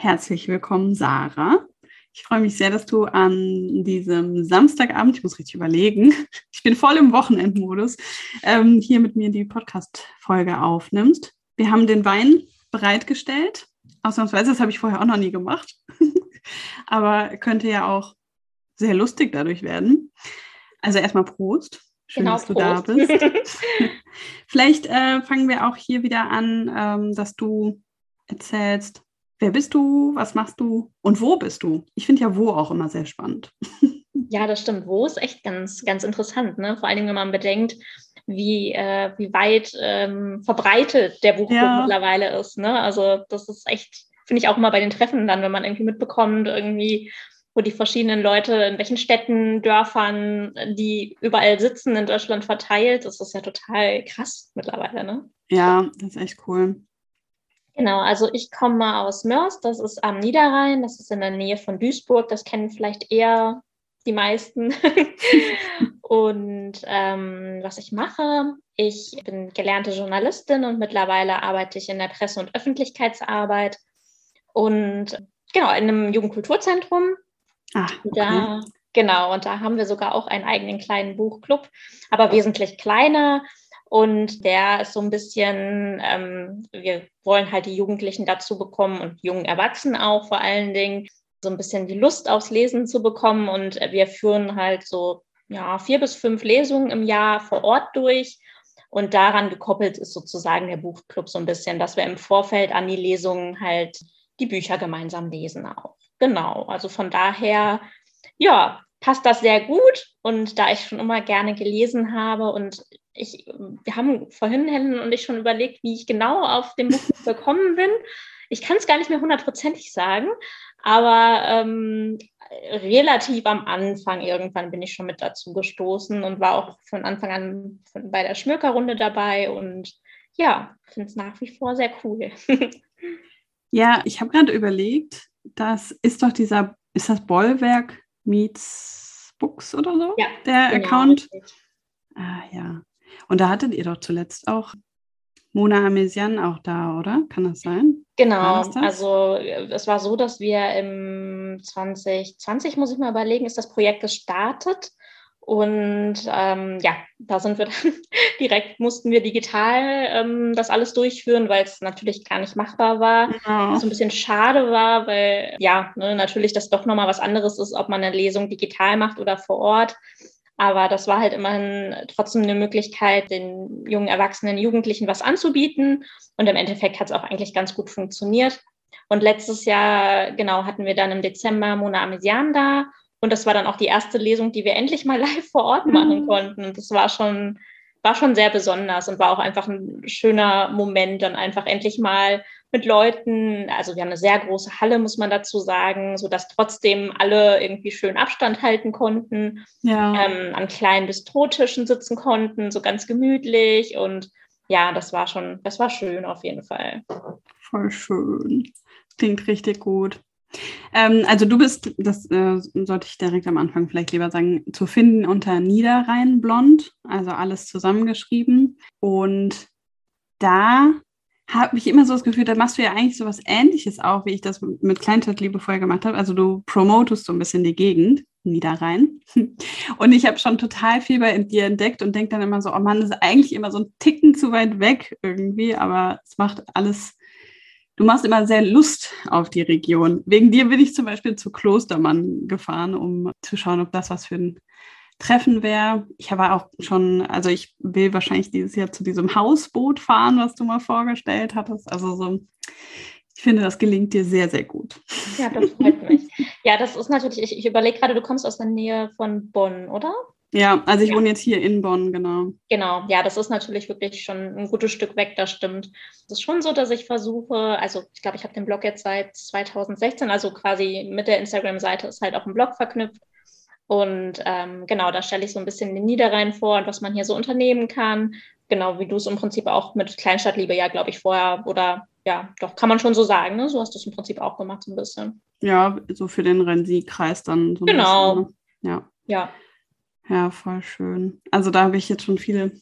Herzlich willkommen, Sarah. Ich freue mich sehr, dass du an diesem Samstagabend, ich muss richtig überlegen, ich bin voll im Wochenendmodus, ähm, hier mit mir die Podcast-Folge aufnimmst. Wir haben den Wein bereitgestellt. Ausnahmsweise, das habe ich vorher auch noch nie gemacht. Aber könnte ja auch sehr lustig dadurch werden. Also erstmal Prost. Schön, genau, dass du Prost. da bist. Vielleicht äh, fangen wir auch hier wieder an, ähm, dass du erzählst, Wer bist du? Was machst du? Und wo bist du? Ich finde ja wo auch immer sehr spannend. Ja, das stimmt. Wo ist echt ganz, ganz interessant. Ne? Vor allem, wenn man bedenkt, wie, äh, wie weit ähm, verbreitet der Buchclub ja. mittlerweile ist. Ne? Also das ist echt, finde ich auch immer bei den Treffen dann, wenn man irgendwie mitbekommt, irgendwie, wo die verschiedenen Leute, in welchen Städten, Dörfern, die überall sitzen in Deutschland verteilt, das ist ja total krass mittlerweile. Ne? Ja, das ist echt cool. Genau, also ich komme aus Mörs, das ist am Niederrhein, das ist in der Nähe von Duisburg, das kennen vielleicht eher die meisten. und ähm, was ich mache, ich bin gelernte Journalistin und mittlerweile arbeite ich in der Presse- und Öffentlichkeitsarbeit und genau in einem Jugendkulturzentrum. Ach, okay. da, genau, und da haben wir sogar auch einen eigenen kleinen Buchclub, aber wesentlich kleiner. Und der ist so ein bisschen, ähm, wir wollen halt die Jugendlichen dazu bekommen und jungen Erwachsenen auch vor allen Dingen, so ein bisschen die Lust aufs Lesen zu bekommen. Und wir führen halt so ja, vier bis fünf Lesungen im Jahr vor Ort durch. Und daran gekoppelt ist sozusagen der Buchclub so ein bisschen, dass wir im Vorfeld an die Lesungen halt die Bücher gemeinsam lesen auch. Genau. Also von daher, ja, passt das sehr gut. Und da ich schon immer gerne gelesen habe und ich, wir haben vorhin Helen und ich schon überlegt, wie ich genau auf den Buch gekommen bin. Ich kann es gar nicht mehr hundertprozentig sagen, aber ähm, relativ am Anfang irgendwann bin ich schon mit dazu gestoßen und war auch von Anfang an bei der Schmökerrunde dabei und ja, finde es nach wie vor sehr cool. ja, ich habe gerade überlegt, das ist doch dieser, ist das Bollwerk Meets Books oder so? Ja, der genau, Account. Richtig. Ah ja. Und da hattet ihr doch zuletzt auch Mona Amesian auch da, oder? Kann das sein? Genau, das das? also es war so, dass wir im 2020, muss ich mal überlegen, ist das Projekt gestartet. Und ähm, ja, da sind wir dann direkt, mussten wir digital ähm, das alles durchführen, weil es natürlich gar nicht machbar war. Ja. Was ein bisschen schade war, weil ja, ne, natürlich das doch nochmal was anderes ist, ob man eine Lesung digital macht oder vor Ort. Aber das war halt immerhin trotzdem eine Möglichkeit, den jungen Erwachsenen, Jugendlichen was anzubieten. Und im Endeffekt hat es auch eigentlich ganz gut funktioniert. Und letztes Jahr, genau, hatten wir dann im Dezember Mona Amesian da. Und das war dann auch die erste Lesung, die wir endlich mal live vor Ort machen mhm. konnten. Und das war schon, war schon sehr besonders und war auch einfach ein schöner Moment, dann einfach endlich mal mit Leuten, also wir haben eine sehr große Halle, muss man dazu sagen, so dass trotzdem alle irgendwie schön Abstand halten konnten, ja. ähm, an kleinen Bistrotischen sitzen konnten, so ganz gemütlich und ja, das war schon, das war schön auf jeden Fall. Voll schön. Klingt richtig gut. Ähm, also du bist, das äh, sollte ich direkt am Anfang vielleicht lieber sagen, zu finden unter Niederrhein Blond, also alles zusammengeschrieben. Und da habe ich immer so das Gefühl, da machst du ja eigentlich so was Ähnliches auch, wie ich das mit Kleinstadtliebe vorher gemacht habe. Also du promotest so ein bisschen die Gegend, Niederrhein. Und ich habe schon total viel bei dir entdeckt und denke dann immer so, oh Mann, das ist eigentlich immer so ein Ticken zu weit weg irgendwie, aber es macht alles, du machst immer sehr Lust auf die Region. Wegen dir bin ich zum Beispiel zu Klostermann gefahren, um zu schauen, ob das was für ein Treffen wäre. Ich habe auch schon, also ich will wahrscheinlich dieses Jahr zu diesem Hausboot fahren, was du mal vorgestellt hattest. Also so, ich finde, das gelingt dir sehr, sehr gut. Ja, das freut mich. Ja, das ist natürlich, ich, ich überlege gerade, du kommst aus der Nähe von Bonn, oder? Ja, also ich ja. wohne jetzt hier in Bonn, genau. Genau, ja, das ist natürlich wirklich schon ein gutes Stück weg, das stimmt. Es ist schon so, dass ich versuche, also ich glaube, ich habe den Blog jetzt seit 2016, also quasi mit der Instagram-Seite ist halt auch ein Blog verknüpft. Und ähm, genau, da stelle ich so ein bisschen den Niederrhein vor und was man hier so unternehmen kann. Genau, wie du es im Prinzip auch mit Kleinstadtliebe ja, glaube ich, vorher oder ja, doch, kann man schon so sagen, ne? So hast du es im Prinzip auch gemacht, so ein bisschen. Ja, so für den Rensi-Kreis dann. So genau. Bisschen, ne? Ja. Ja. Ja, voll schön. Also da habe ich jetzt schon viele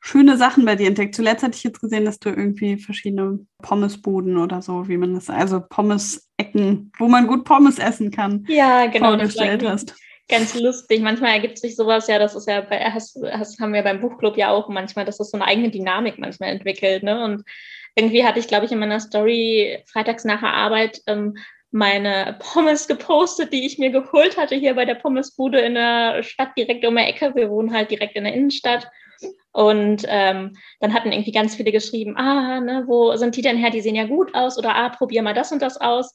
schöne Sachen bei dir entdeckt. Zuletzt hatte ich jetzt gesehen, dass du irgendwie verschiedene Pommesbuden oder so, wie man das, also Pommes-Ecken, wo man gut Pommes essen kann, ja, genau, vorgestellt hast. Ganz lustig. Manchmal ergibt sich sowas ja, das ist ja bei, hast, hast, haben wir beim Buchclub ja auch manchmal, dass das so eine eigene Dynamik manchmal entwickelt. Ne? Und irgendwie hatte ich, glaube ich, in meiner Story freitags nach der Arbeit ähm, meine Pommes gepostet, die ich mir geholt hatte hier bei der Pommesbude in der Stadt direkt um die Ecke. Wir wohnen halt direkt in der Innenstadt. Und ähm, dann hatten irgendwie ganz viele geschrieben, ah, ne, wo sind die denn her? Die sehen ja gut aus oder ah, probier mal das und das aus.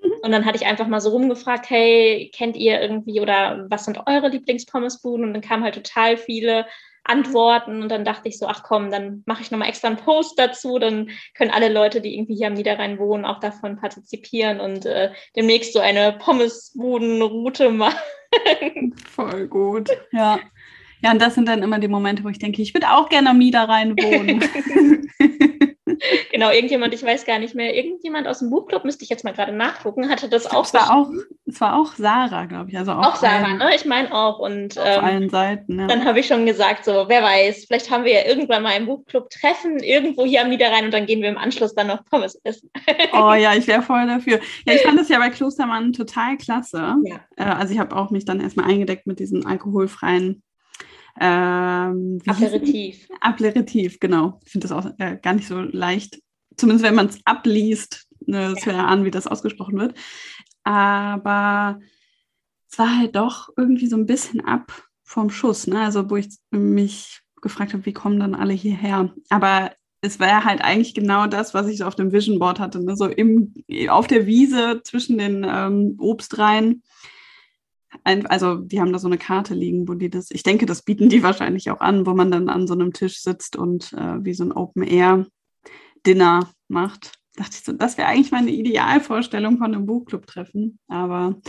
Und dann hatte ich einfach mal so rumgefragt, hey, kennt ihr irgendwie oder was sind eure Lieblingspommesbuden? Und dann kamen halt total viele antworten. Und dann dachte ich so, ach komm, dann mache ich nochmal extra einen Post dazu. Dann können alle Leute, die irgendwie hier am Niederrhein wohnen, auch davon partizipieren und äh, demnächst so eine Pommesbudenroute machen. Voll gut. Ja. Ja, und das sind dann immer die Momente, wo ich denke, ich würde auch gerne am Niederrhein wohnen. genau, irgendjemand, ich weiß gar nicht mehr, irgendjemand aus dem Buchclub, müsste ich jetzt mal gerade nachgucken, hatte das auch. Es war auch, es war auch Sarah, glaube ich. Also auch, auch Sarah, ne? Ich meine auch. Und auf ähm, allen Seiten, ja. Dann habe ich schon gesagt, so, wer weiß, vielleicht haben wir ja irgendwann mal ein Buchclub-Treffen irgendwo hier am Niederrhein und dann gehen wir im Anschluss dann noch Pommes essen. oh ja, ich wäre voll dafür. Ja, ich fand das ja bei Klostermann total klasse. Ja. Äh, also ich habe auch mich dann erstmal eingedeckt mit diesen alkoholfreien ähm, Aperitif. Aperitif, genau. Ich finde das auch äh, gar nicht so leicht, zumindest wenn man es abliest, ne, ja. zu erahnen, wie das ausgesprochen wird. Aber es war halt doch irgendwie so ein bisschen ab vom Schuss, ne? Also wo ich mich gefragt habe, wie kommen dann alle hierher? Aber es war halt eigentlich genau das, was ich so auf dem Vision Board hatte, ne? so im, auf der Wiese zwischen den ähm, Obstreihen also die haben da so eine Karte liegen, wo die das, ich denke, das bieten die wahrscheinlich auch an, wo man dann an so einem Tisch sitzt und äh, wie so ein Open-Air-Dinner macht. Dachte ich so, das wäre eigentlich meine Idealvorstellung von einem Buchclub-Treffen. Aber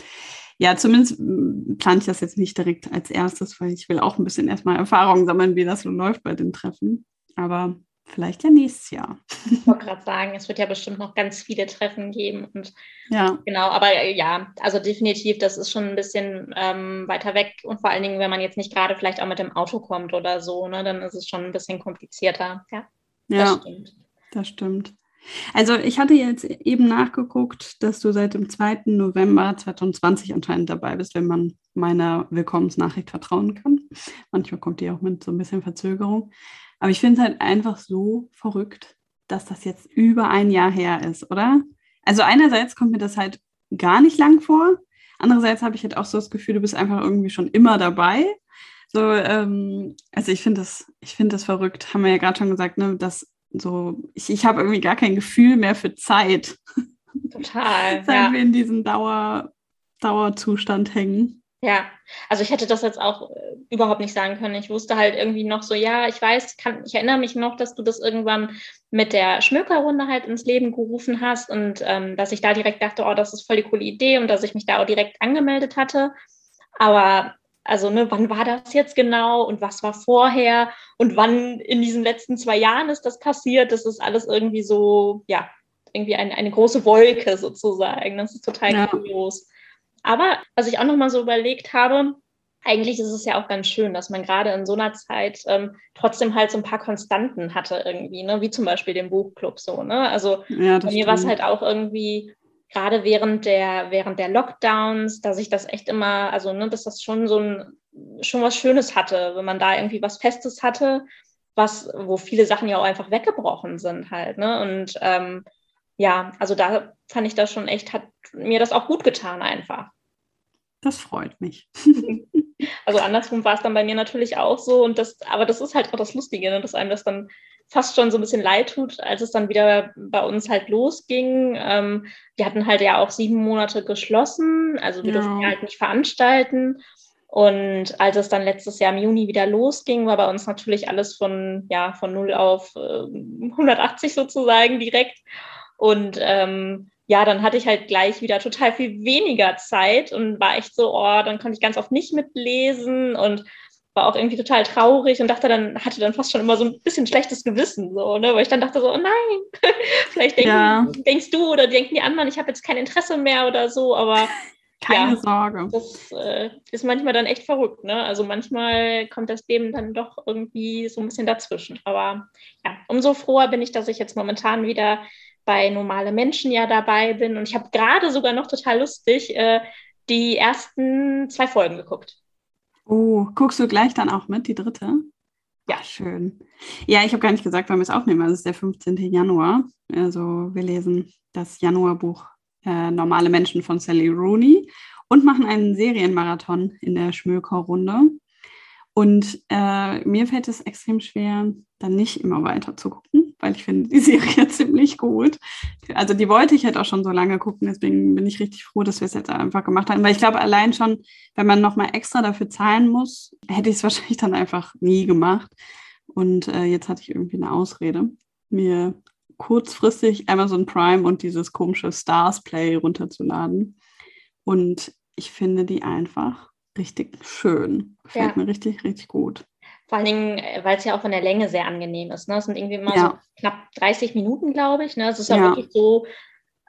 ja, zumindest hm, plane ich das jetzt nicht direkt als erstes, weil ich will auch ein bisschen erstmal Erfahrung sammeln, wie das so läuft bei den Treffen. Aber Vielleicht ja nächstes Jahr. Ich wollte gerade sagen, es wird ja bestimmt noch ganz viele Treffen geben. Und ja. Genau, aber ja, also definitiv, das ist schon ein bisschen ähm, weiter weg. Und vor allen Dingen, wenn man jetzt nicht gerade vielleicht auch mit dem Auto kommt oder so, ne, dann ist es schon ein bisschen komplizierter. Ja, ja das stimmt. Das stimmt. Also ich hatte jetzt eben nachgeguckt, dass du seit dem 2. November 2020 anscheinend dabei bist, wenn man meiner Willkommensnachricht vertrauen kann. Manchmal kommt die auch mit so ein bisschen Verzögerung. Aber ich finde es halt einfach so verrückt, dass das jetzt über ein Jahr her ist, oder? Also einerseits kommt mir das halt gar nicht lang vor. Andererseits habe ich halt auch so das Gefühl, du bist einfach irgendwie schon immer dabei. So, ähm, also ich finde das, ich finde das verrückt, haben wir ja gerade schon gesagt, ne, dass so, ich, ich habe irgendwie gar kein Gefühl mehr für Zeit. Total. Seit ja. wir in diesem Dauer, Dauerzustand hängen. Ja, also ich hätte das jetzt auch äh, überhaupt nicht sagen können. Ich wusste halt irgendwie noch so, ja, ich weiß, kann, ich erinnere mich noch, dass du das irgendwann mit der Schmökerrunde halt ins Leben gerufen hast und ähm, dass ich da direkt dachte, oh, das ist voll die coole Idee und dass ich mich da auch direkt angemeldet hatte. Aber also, ne, wann war das jetzt genau und was war vorher und wann in diesen letzten zwei Jahren ist das passiert? Das ist alles irgendwie so, ja, irgendwie eine, eine große Wolke sozusagen. Das ist total ja. kurios. Aber was ich auch noch mal so überlegt habe, eigentlich ist es ja auch ganz schön, dass man gerade in so einer Zeit ähm, trotzdem halt so ein paar Konstanten hatte irgendwie, ne? wie zum Beispiel den Buchclub so. Ne? Also ja, bei mir war es halt auch irgendwie gerade während der während der Lockdowns, dass ich das echt immer, also ne, dass das schon so ein schon was Schönes hatte, wenn man da irgendwie was Festes hatte, was wo viele Sachen ja auch einfach weggebrochen sind halt. Ne? Und ähm, ja, also da fand ich das schon echt, hat mir das auch gut getan einfach. Das freut mich. also andersrum war es dann bei mir natürlich auch so und das, aber das ist halt auch das Lustige, ne, dass einem das dann fast schon so ein bisschen leid tut, als es dann wieder bei uns halt losging. Ähm, wir hatten halt ja auch sieben Monate geschlossen, also wir ja. durften ja halt nicht veranstalten. Und als es dann letztes Jahr im Juni wieder losging, war bei uns natürlich alles von, ja, von 0 auf äh, 180 sozusagen direkt. Und ähm, ja, dann hatte ich halt gleich wieder total viel weniger Zeit und war echt so, oh, dann konnte ich ganz oft nicht mitlesen und war auch irgendwie total traurig und dachte dann, hatte dann fast schon immer so ein bisschen schlechtes Gewissen, so, ne? Weil ich dann dachte so, oh nein, vielleicht denken, ja. denkst du oder denken die anderen, ich habe jetzt kein Interesse mehr oder so, aber keine ja, Sorge. Das äh, ist manchmal dann echt verrückt, ne? Also manchmal kommt das Leben dann doch irgendwie so ein bisschen dazwischen. Aber ja, umso froher bin ich, dass ich jetzt momentan wieder bei normale Menschen ja dabei bin. Und ich habe gerade sogar noch total lustig äh, die ersten zwei Folgen geguckt. Oh, guckst du gleich dann auch mit, die dritte? Ja, schön. Ja, ich habe gar nicht gesagt, wann wir es aufnehmen. Also es ist der 15. Januar. Also wir lesen das Januarbuch äh, Normale Menschen von Sally Rooney und machen einen Serienmarathon in der Schmöker-Runde. Und äh, mir fällt es extrem schwer, dann nicht immer weiter zu gucken, weil ich finde die Serie ziemlich gut. Also die wollte ich halt auch schon so lange gucken, deswegen bin ich richtig froh, dass wir es jetzt einfach gemacht haben. Weil ich glaube, allein schon, wenn man nochmal extra dafür zahlen muss, hätte ich es wahrscheinlich dann einfach nie gemacht. Und äh, jetzt hatte ich irgendwie eine Ausrede, mir kurzfristig Amazon Prime und dieses komische Stars Play runterzuladen. Und ich finde die einfach richtig schön. Gefällt ja. mir richtig, richtig gut. Vor allen Dingen, äh, weil es ja auch von der Länge sehr angenehm ist. Ne? Es sind irgendwie immer ja. so knapp 30 Minuten, glaube ich. Ne? Es ist ja, ja wirklich so,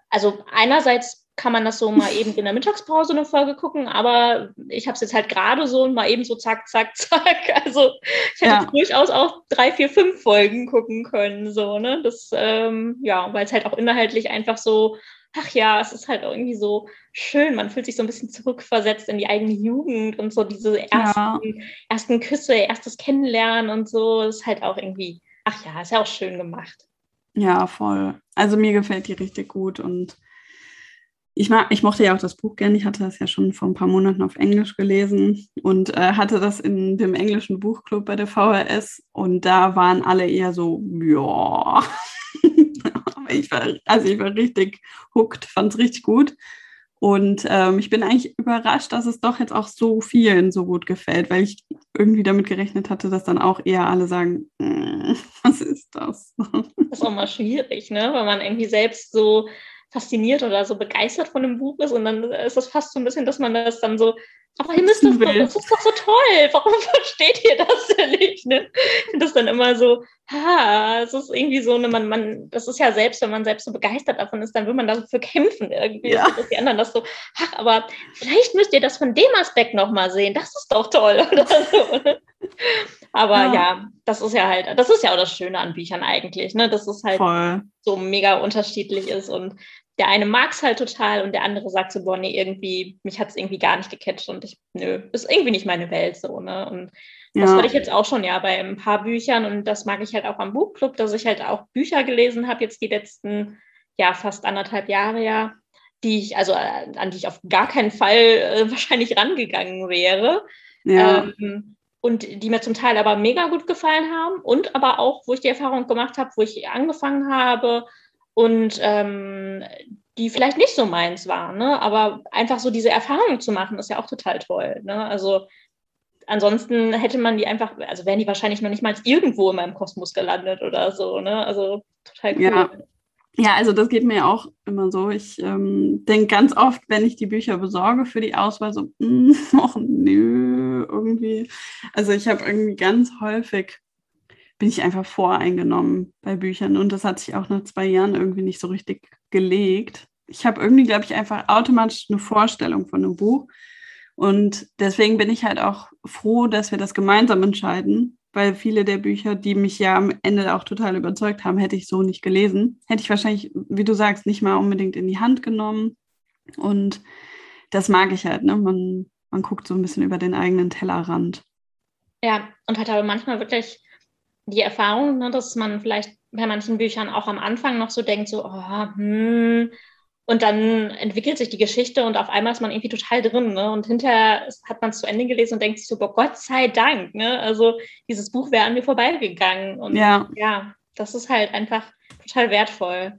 also einerseits kann man das so mal eben in der Mittagspause eine Folge gucken, aber ich habe es jetzt halt gerade so und mal eben so zack, zack, zack. Also ich hätte ja. durchaus auch drei, vier, fünf Folgen gucken können, so, ne? Das, ähm, ja, weil es halt auch inhaltlich einfach so ach ja, es ist halt irgendwie so schön. Man fühlt sich so ein bisschen zurückversetzt in die eigene Jugend und so diese ersten, ja. ersten Küsse, erstes Kennenlernen und so. Das ist halt auch irgendwie, ach ja, ist ja auch schön gemacht. Ja, voll. Also mir gefällt die richtig gut und ich, mag, ich mochte ja auch das Buch gerne. Ich hatte das ja schon vor ein paar Monaten auf Englisch gelesen und äh, hatte das in dem englischen Buchclub bei der VHS und da waren alle eher so, ja. Ich war, also ich war richtig hooked, fand es richtig gut. Und ähm, ich bin eigentlich überrascht, dass es doch jetzt auch so vielen so gut gefällt, weil ich irgendwie damit gerechnet hatte, dass dann auch eher alle sagen, mm, was ist das? Das ist auch mal schwierig, ne? Weil man irgendwie selbst so fasziniert oder so begeistert von dem Buch ist und dann ist das fast so ein bisschen, dass man das dann so aber ihr müsst das doch, das ist doch so toll. Warum versteht ihr das denn nicht? Ne? Das dann immer so, ha, es ist irgendwie so, ne, man, man, das ist ja selbst, wenn man selbst so begeistert davon ist, dann will man dafür kämpfen irgendwie, ja. dass die anderen das so, ach, aber vielleicht müsst ihr das von dem Aspekt nochmal sehen, das ist doch toll oder so. Ne? Aber ja. ja. das ist ja halt, das ist ja auch das Schöne an Büchern eigentlich, ne? Dass es halt Voll. so mega unterschiedlich ist und der eine mag es halt total und der andere sagt so, boah, nee, irgendwie, mich hat es irgendwie gar nicht gecatcht und ich, nö, ist irgendwie nicht meine Welt so, ne? Und ja. das hatte ich jetzt auch schon ja bei ein paar Büchern und das mag ich halt auch am Buchclub, dass ich halt auch Bücher gelesen habe, jetzt die letzten, ja, fast anderthalb Jahre ja, die ich, also an die ich auf gar keinen Fall äh, wahrscheinlich rangegangen wäre. Ja. Ähm, und die mir zum Teil aber mega gut gefallen haben und aber auch, wo ich die Erfahrung gemacht habe, wo ich angefangen habe und ähm, die vielleicht nicht so meins waren, ne? aber einfach so diese Erfahrung zu machen, ist ja auch total toll. Ne? Also ansonsten hätte man die einfach, also wären die wahrscheinlich noch nicht mal irgendwo in meinem Kosmos gelandet oder so. Ne? Also total cool. Ja. Ja, also das geht mir auch immer so. Ich ähm, denke ganz oft, wenn ich die Bücher besorge für die Auswahl, so, mm, ach nö, irgendwie. Also ich habe irgendwie ganz häufig bin ich einfach voreingenommen bei Büchern und das hat sich auch nach zwei Jahren irgendwie nicht so richtig gelegt. Ich habe irgendwie, glaube ich, einfach automatisch eine Vorstellung von einem Buch und deswegen bin ich halt auch froh, dass wir das gemeinsam entscheiden, weil viele der Bücher, die mich ja am Ende auch total überzeugt haben, hätte ich so nicht gelesen. Hätte ich wahrscheinlich, wie du sagst, nicht mal unbedingt in die Hand genommen. Und das mag ich halt, ne? Man, man guckt so ein bisschen über den eigenen Tellerrand. Ja, und hat aber manchmal wirklich die Erfahrung, ne, dass man vielleicht bei manchen Büchern auch am Anfang noch so denkt, so, oh, hm, und dann entwickelt sich die Geschichte und auf einmal ist man irgendwie total drin. Ne? Und hinterher hat man es zu Ende gelesen und denkt sich so, boah, Gott sei Dank. Ne? Also dieses Buch wäre an mir vorbeigegangen. Und ja. ja, das ist halt einfach total wertvoll.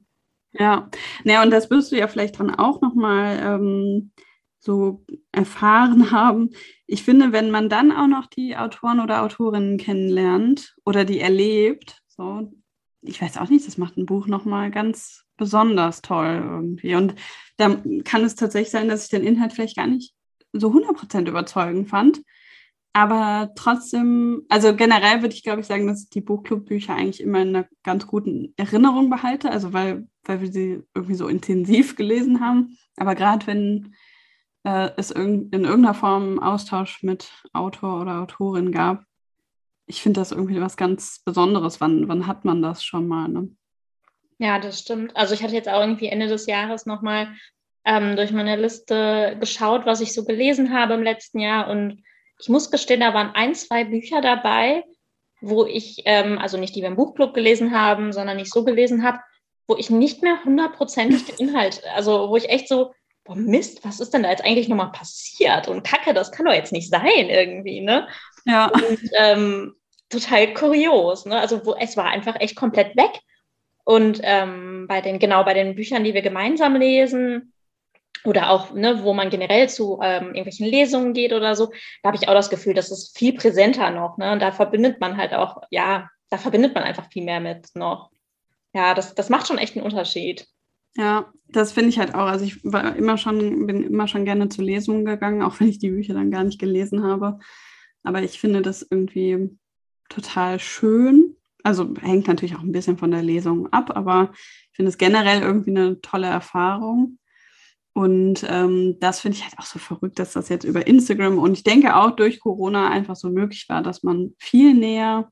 Ja, naja, und das wirst du ja vielleicht dann auch nochmal ähm, so erfahren haben. Ich finde, wenn man dann auch noch die Autoren oder Autorinnen kennenlernt oder die erlebt, so, ich weiß auch nicht, das macht ein Buch nochmal ganz besonders toll irgendwie. Und da kann es tatsächlich sein, dass ich den Inhalt vielleicht gar nicht so 100% überzeugend fand. Aber trotzdem, also generell würde ich, glaube ich, sagen, dass ich die Buchclub-Bücher eigentlich immer in einer ganz guten Erinnerung behalte, also weil, weil wir sie irgendwie so intensiv gelesen haben. Aber gerade wenn äh, es in irgendeiner Form Austausch mit Autor oder Autorin gab. Ich finde das irgendwie was ganz Besonderes. Wann, wann hat man das schon mal? Ne? Ja, das stimmt. Also ich hatte jetzt auch irgendwie Ende des Jahres nochmal ähm, durch meine Liste geschaut, was ich so gelesen habe im letzten Jahr. Und ich muss gestehen, da waren ein, zwei Bücher dabei, wo ich, ähm, also nicht die wir im Buchclub gelesen haben, sondern nicht so gelesen habe, wo ich nicht mehr hundertprozentig den Inhalt, also wo ich echt so, boah, Mist, was ist denn da jetzt eigentlich nochmal passiert? Und Kacke, das kann doch jetzt nicht sein irgendwie, ne? Ja. Und ähm, total kurios, ne? Also wo, es war einfach echt komplett weg. Und ähm, bei den, genau bei den Büchern, die wir gemeinsam lesen, oder auch, ne, wo man generell zu ähm, irgendwelchen Lesungen geht oder so, da habe ich auch das Gefühl, das ist viel präsenter noch, ne? Und da verbindet man halt auch, ja, da verbindet man einfach viel mehr mit noch. Ja, das, das macht schon echt einen Unterschied. Ja, das finde ich halt auch. Also ich war immer schon, bin immer schon gerne zu Lesungen gegangen, auch wenn ich die Bücher dann gar nicht gelesen habe. Aber ich finde das irgendwie total schön. Also hängt natürlich auch ein bisschen von der Lesung ab, aber ich finde es generell irgendwie eine tolle Erfahrung. Und ähm, das finde ich halt auch so verrückt, dass das jetzt über Instagram und ich denke auch durch Corona einfach so möglich war, dass man viel näher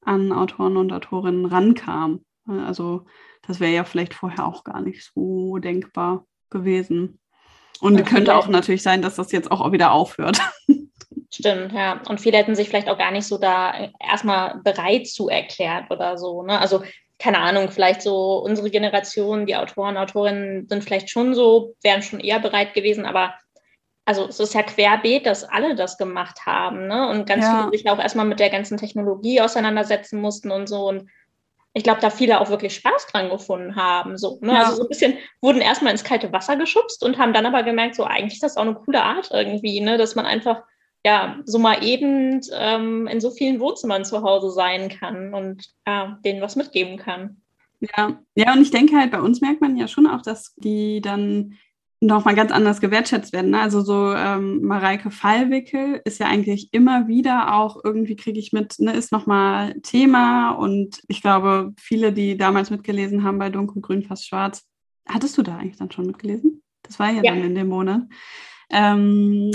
an Autoren und Autorinnen rankam. Also das wäre ja vielleicht vorher auch gar nicht so denkbar gewesen. Und ja, könnte auch natürlich sein, dass das jetzt auch wieder aufhört. Stimmt, ja. Und viele hätten sich vielleicht auch gar nicht so da erstmal bereit zu erklärt oder so. Ne? Also, keine Ahnung, vielleicht so unsere Generation, die Autoren, Autorinnen sind vielleicht schon so, wären schon eher bereit gewesen, aber also es ist ja querbeet, dass alle das gemacht haben, ne? Und ganz ja. viele sich auch erstmal mit der ganzen Technologie auseinandersetzen mussten und so. Und ich glaube, da viele auch wirklich Spaß dran gefunden haben. So, ne? ja. Also so ein bisschen wurden erstmal ins kalte Wasser geschubst und haben dann aber gemerkt, so eigentlich ist das auch eine coole Art irgendwie, ne? dass man einfach ja so mal eben ähm, in so vielen Wohnzimmern zu Hause sein kann und ja, denen was mitgeben kann. Ja, ja, und ich denke halt, bei uns merkt man ja schon auch, dass die dann nochmal ganz anders gewertschätzt werden. Ne? Also so ähm, Mareike Fallwickel ist ja eigentlich immer wieder auch, irgendwie kriege ich mit, ne, ist nochmal Thema und ich glaube, viele, die damals mitgelesen haben bei Dunkelgrün fast schwarz, hattest du da eigentlich dann schon mitgelesen? Das war ja, ja. dann in dem Monat. Ähm,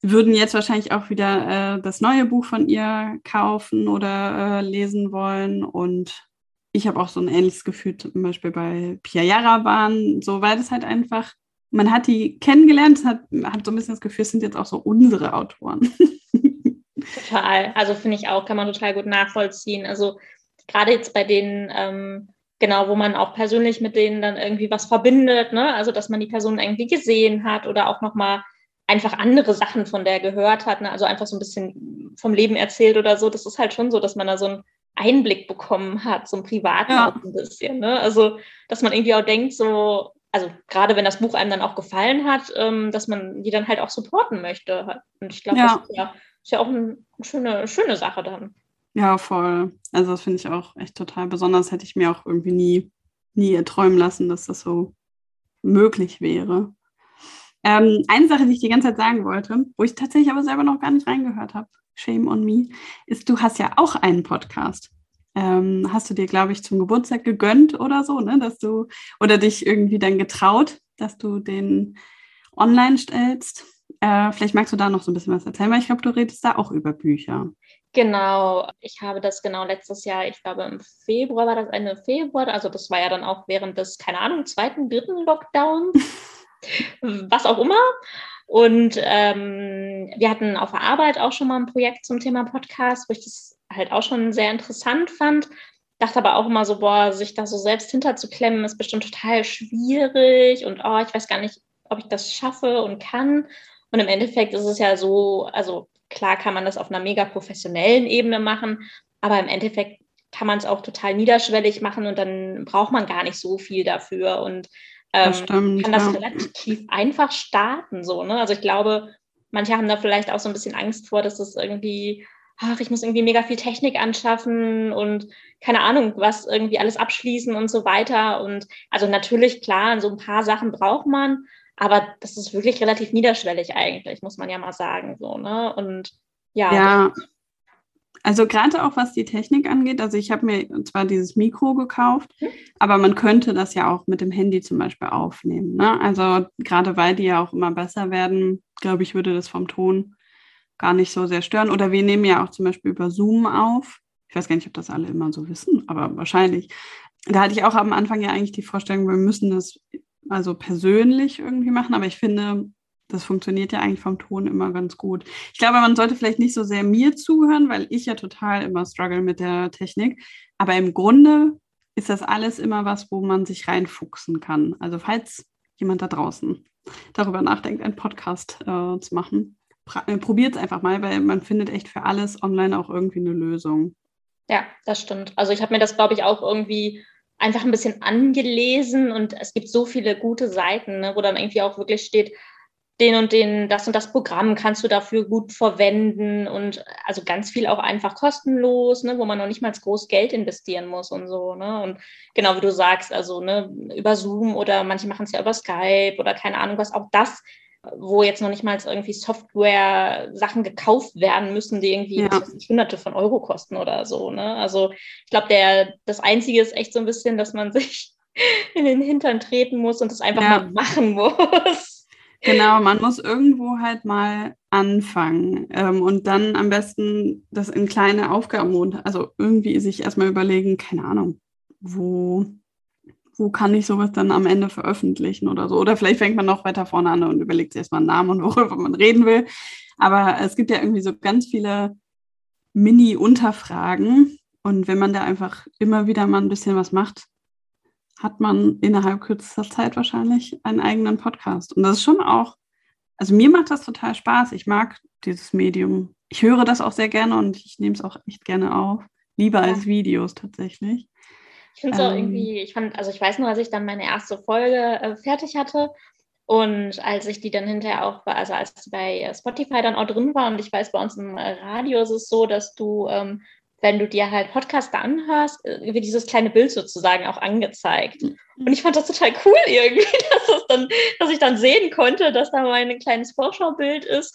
würden jetzt wahrscheinlich auch wieder äh, das neue Buch von ihr kaufen oder äh, lesen wollen und ich habe auch so ein ähnliches Gefühl, zum Beispiel bei Pia Yaraban, so weil das halt einfach, man hat die kennengelernt, hat, hat so ein bisschen das Gefühl, es sind jetzt auch so unsere Autoren. Total, also finde ich auch, kann man total gut nachvollziehen. Also gerade jetzt bei denen, ähm, genau, wo man auch persönlich mit denen dann irgendwie was verbindet, ne? also dass man die Person irgendwie gesehen hat oder auch nochmal einfach andere Sachen von der gehört hat, ne? also einfach so ein bisschen vom Leben erzählt oder so. Das ist halt schon so, dass man da so ein Einblick bekommen hat, so ein privaten ja. ein bisschen. Ne? Also, dass man irgendwie auch denkt, so, also gerade wenn das Buch einem dann auch gefallen hat, ähm, dass man die dann halt auch supporten möchte. Und ich glaube, ja. das ist ja, ist ja auch eine schöne, schöne Sache dann. Ja, voll. Also das finde ich auch echt total besonders. Hätte ich mir auch irgendwie nie, nie erträumen lassen, dass das so möglich wäre. Ähm, eine Sache, die ich die ganze Zeit sagen wollte, wo ich tatsächlich aber selber noch gar nicht reingehört habe, Shame on Me, ist, du hast ja auch einen Podcast. Ähm, hast du dir, glaube ich, zum Geburtstag gegönnt oder so, ne? Dass du oder dich irgendwie dann getraut, dass du den online stellst. Äh, vielleicht magst du da noch so ein bisschen was erzählen, weil ich glaube, du redest da auch über Bücher. Genau, ich habe das genau letztes Jahr, ich glaube im Februar war das Ende Februar, also das war ja dann auch während des, keine Ahnung, zweiten, dritten Lockdowns, was auch immer. Und ähm, wir hatten auf der Arbeit auch schon mal ein Projekt zum Thema Podcast, wo ich das halt auch schon sehr interessant fand. Dachte aber auch immer so, boah, sich da so selbst hinterzuklemmen, ist bestimmt total schwierig und oh, ich weiß gar nicht, ob ich das schaffe und kann. Und im Endeffekt ist es ja so, also klar kann man das auf einer mega professionellen Ebene machen, aber im Endeffekt kann man es auch total niederschwellig machen und dann braucht man gar nicht so viel dafür. Und ähm, stimmt, kann das ja. relativ einfach starten. So, ne? Also ich glaube, manche haben da vielleicht auch so ein bisschen Angst vor, dass das irgendwie, ach, ich muss irgendwie mega viel Technik anschaffen und keine Ahnung, was irgendwie alles abschließen und so weiter. Und also natürlich, klar, so ein paar Sachen braucht man, aber das ist wirklich relativ niederschwellig eigentlich, muss man ja mal sagen. So, ne? Und ja. Ja, also gerade auch was die Technik angeht, also ich habe mir zwar dieses Mikro gekauft, mhm. aber man könnte das ja auch mit dem Handy zum Beispiel aufnehmen. Ne? Also gerade weil die ja auch immer besser werden, glaube ich, würde das vom Ton gar nicht so sehr stören. Oder wir nehmen ja auch zum Beispiel über Zoom auf. Ich weiß gar nicht, ob das alle immer so wissen, aber wahrscheinlich. Da hatte ich auch am Anfang ja eigentlich die Vorstellung, wir müssen das also persönlich irgendwie machen, aber ich finde, das funktioniert ja eigentlich vom Ton immer ganz gut. Ich glaube, man sollte vielleicht nicht so sehr mir zuhören, weil ich ja total immer struggle mit der Technik. Aber im Grunde ist das alles immer was, wo man sich reinfuchsen kann. Also falls jemand da draußen darüber nachdenkt, einen Podcast äh, zu machen, äh, probiert es einfach mal, weil man findet echt für alles online auch irgendwie eine Lösung. Ja, das stimmt. Also ich habe mir das, glaube ich, auch irgendwie einfach ein bisschen angelesen und es gibt so viele gute Seiten, ne, wo dann irgendwie auch wirklich steht, den und den, das und das Programm kannst du dafür gut verwenden und also ganz viel auch einfach kostenlos, ne, wo man noch nicht mal groß Geld investieren muss und so, ne? Und genau wie du sagst, also ne, über Zoom oder manche machen es ja über Skype oder keine Ahnung was, auch das, wo jetzt noch nicht mal irgendwie Software-Sachen gekauft werden müssen, die irgendwie ja. hunderte von Euro kosten oder so, ne? Also ich glaube, der das Einzige ist echt so ein bisschen, dass man sich in den Hintern treten muss und das einfach ja. mal machen muss. Genau, man muss irgendwo halt mal anfangen ähm, und dann am besten das in kleine Aufgaben, also irgendwie sich erstmal überlegen, keine Ahnung, wo, wo kann ich sowas dann am Ende veröffentlichen oder so. Oder vielleicht fängt man noch weiter vorne an und überlegt sich erstmal einen Namen und worüber man reden will. Aber es gibt ja irgendwie so ganz viele Mini-Unterfragen. Und wenn man da einfach immer wieder mal ein bisschen was macht, hat man innerhalb kürzester Zeit wahrscheinlich einen eigenen Podcast. Und das ist schon auch, also mir macht das total Spaß. Ich mag dieses Medium. Ich höre das auch sehr gerne und ich nehme es auch echt gerne auf. Lieber ja. als Videos tatsächlich. Ich finde es ähm, auch irgendwie, ich fand, also ich weiß nur, als ich dann meine erste Folge äh, fertig hatte und als ich die dann hinterher auch, also als sie bei Spotify dann auch drin war und ich weiß, bei uns im Radio ist es so, dass du ähm, wenn du dir halt Podcaster anhörst, äh, wird dieses kleine Bild sozusagen auch angezeigt. Mhm. Und ich fand das total cool irgendwie, dass, dann, dass ich dann sehen konnte, dass da mein kleines Vorschaubild ist.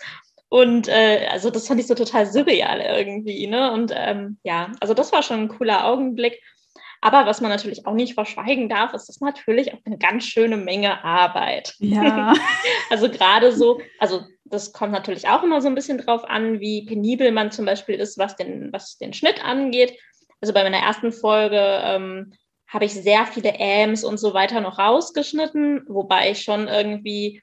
Und äh, also das fand ich so total surreal irgendwie. Ne? Und ähm, ja, also das war schon ein cooler Augenblick. Aber was man natürlich auch nicht verschweigen darf, ist das natürlich auch eine ganz schöne Menge Arbeit. Ja. also gerade so, also das kommt natürlich auch immer so ein bisschen drauf an, wie penibel man zum Beispiel ist, was den, was den Schnitt angeht. Also bei meiner ersten Folge ähm, habe ich sehr viele Äms und so weiter noch rausgeschnitten, wobei ich schon irgendwie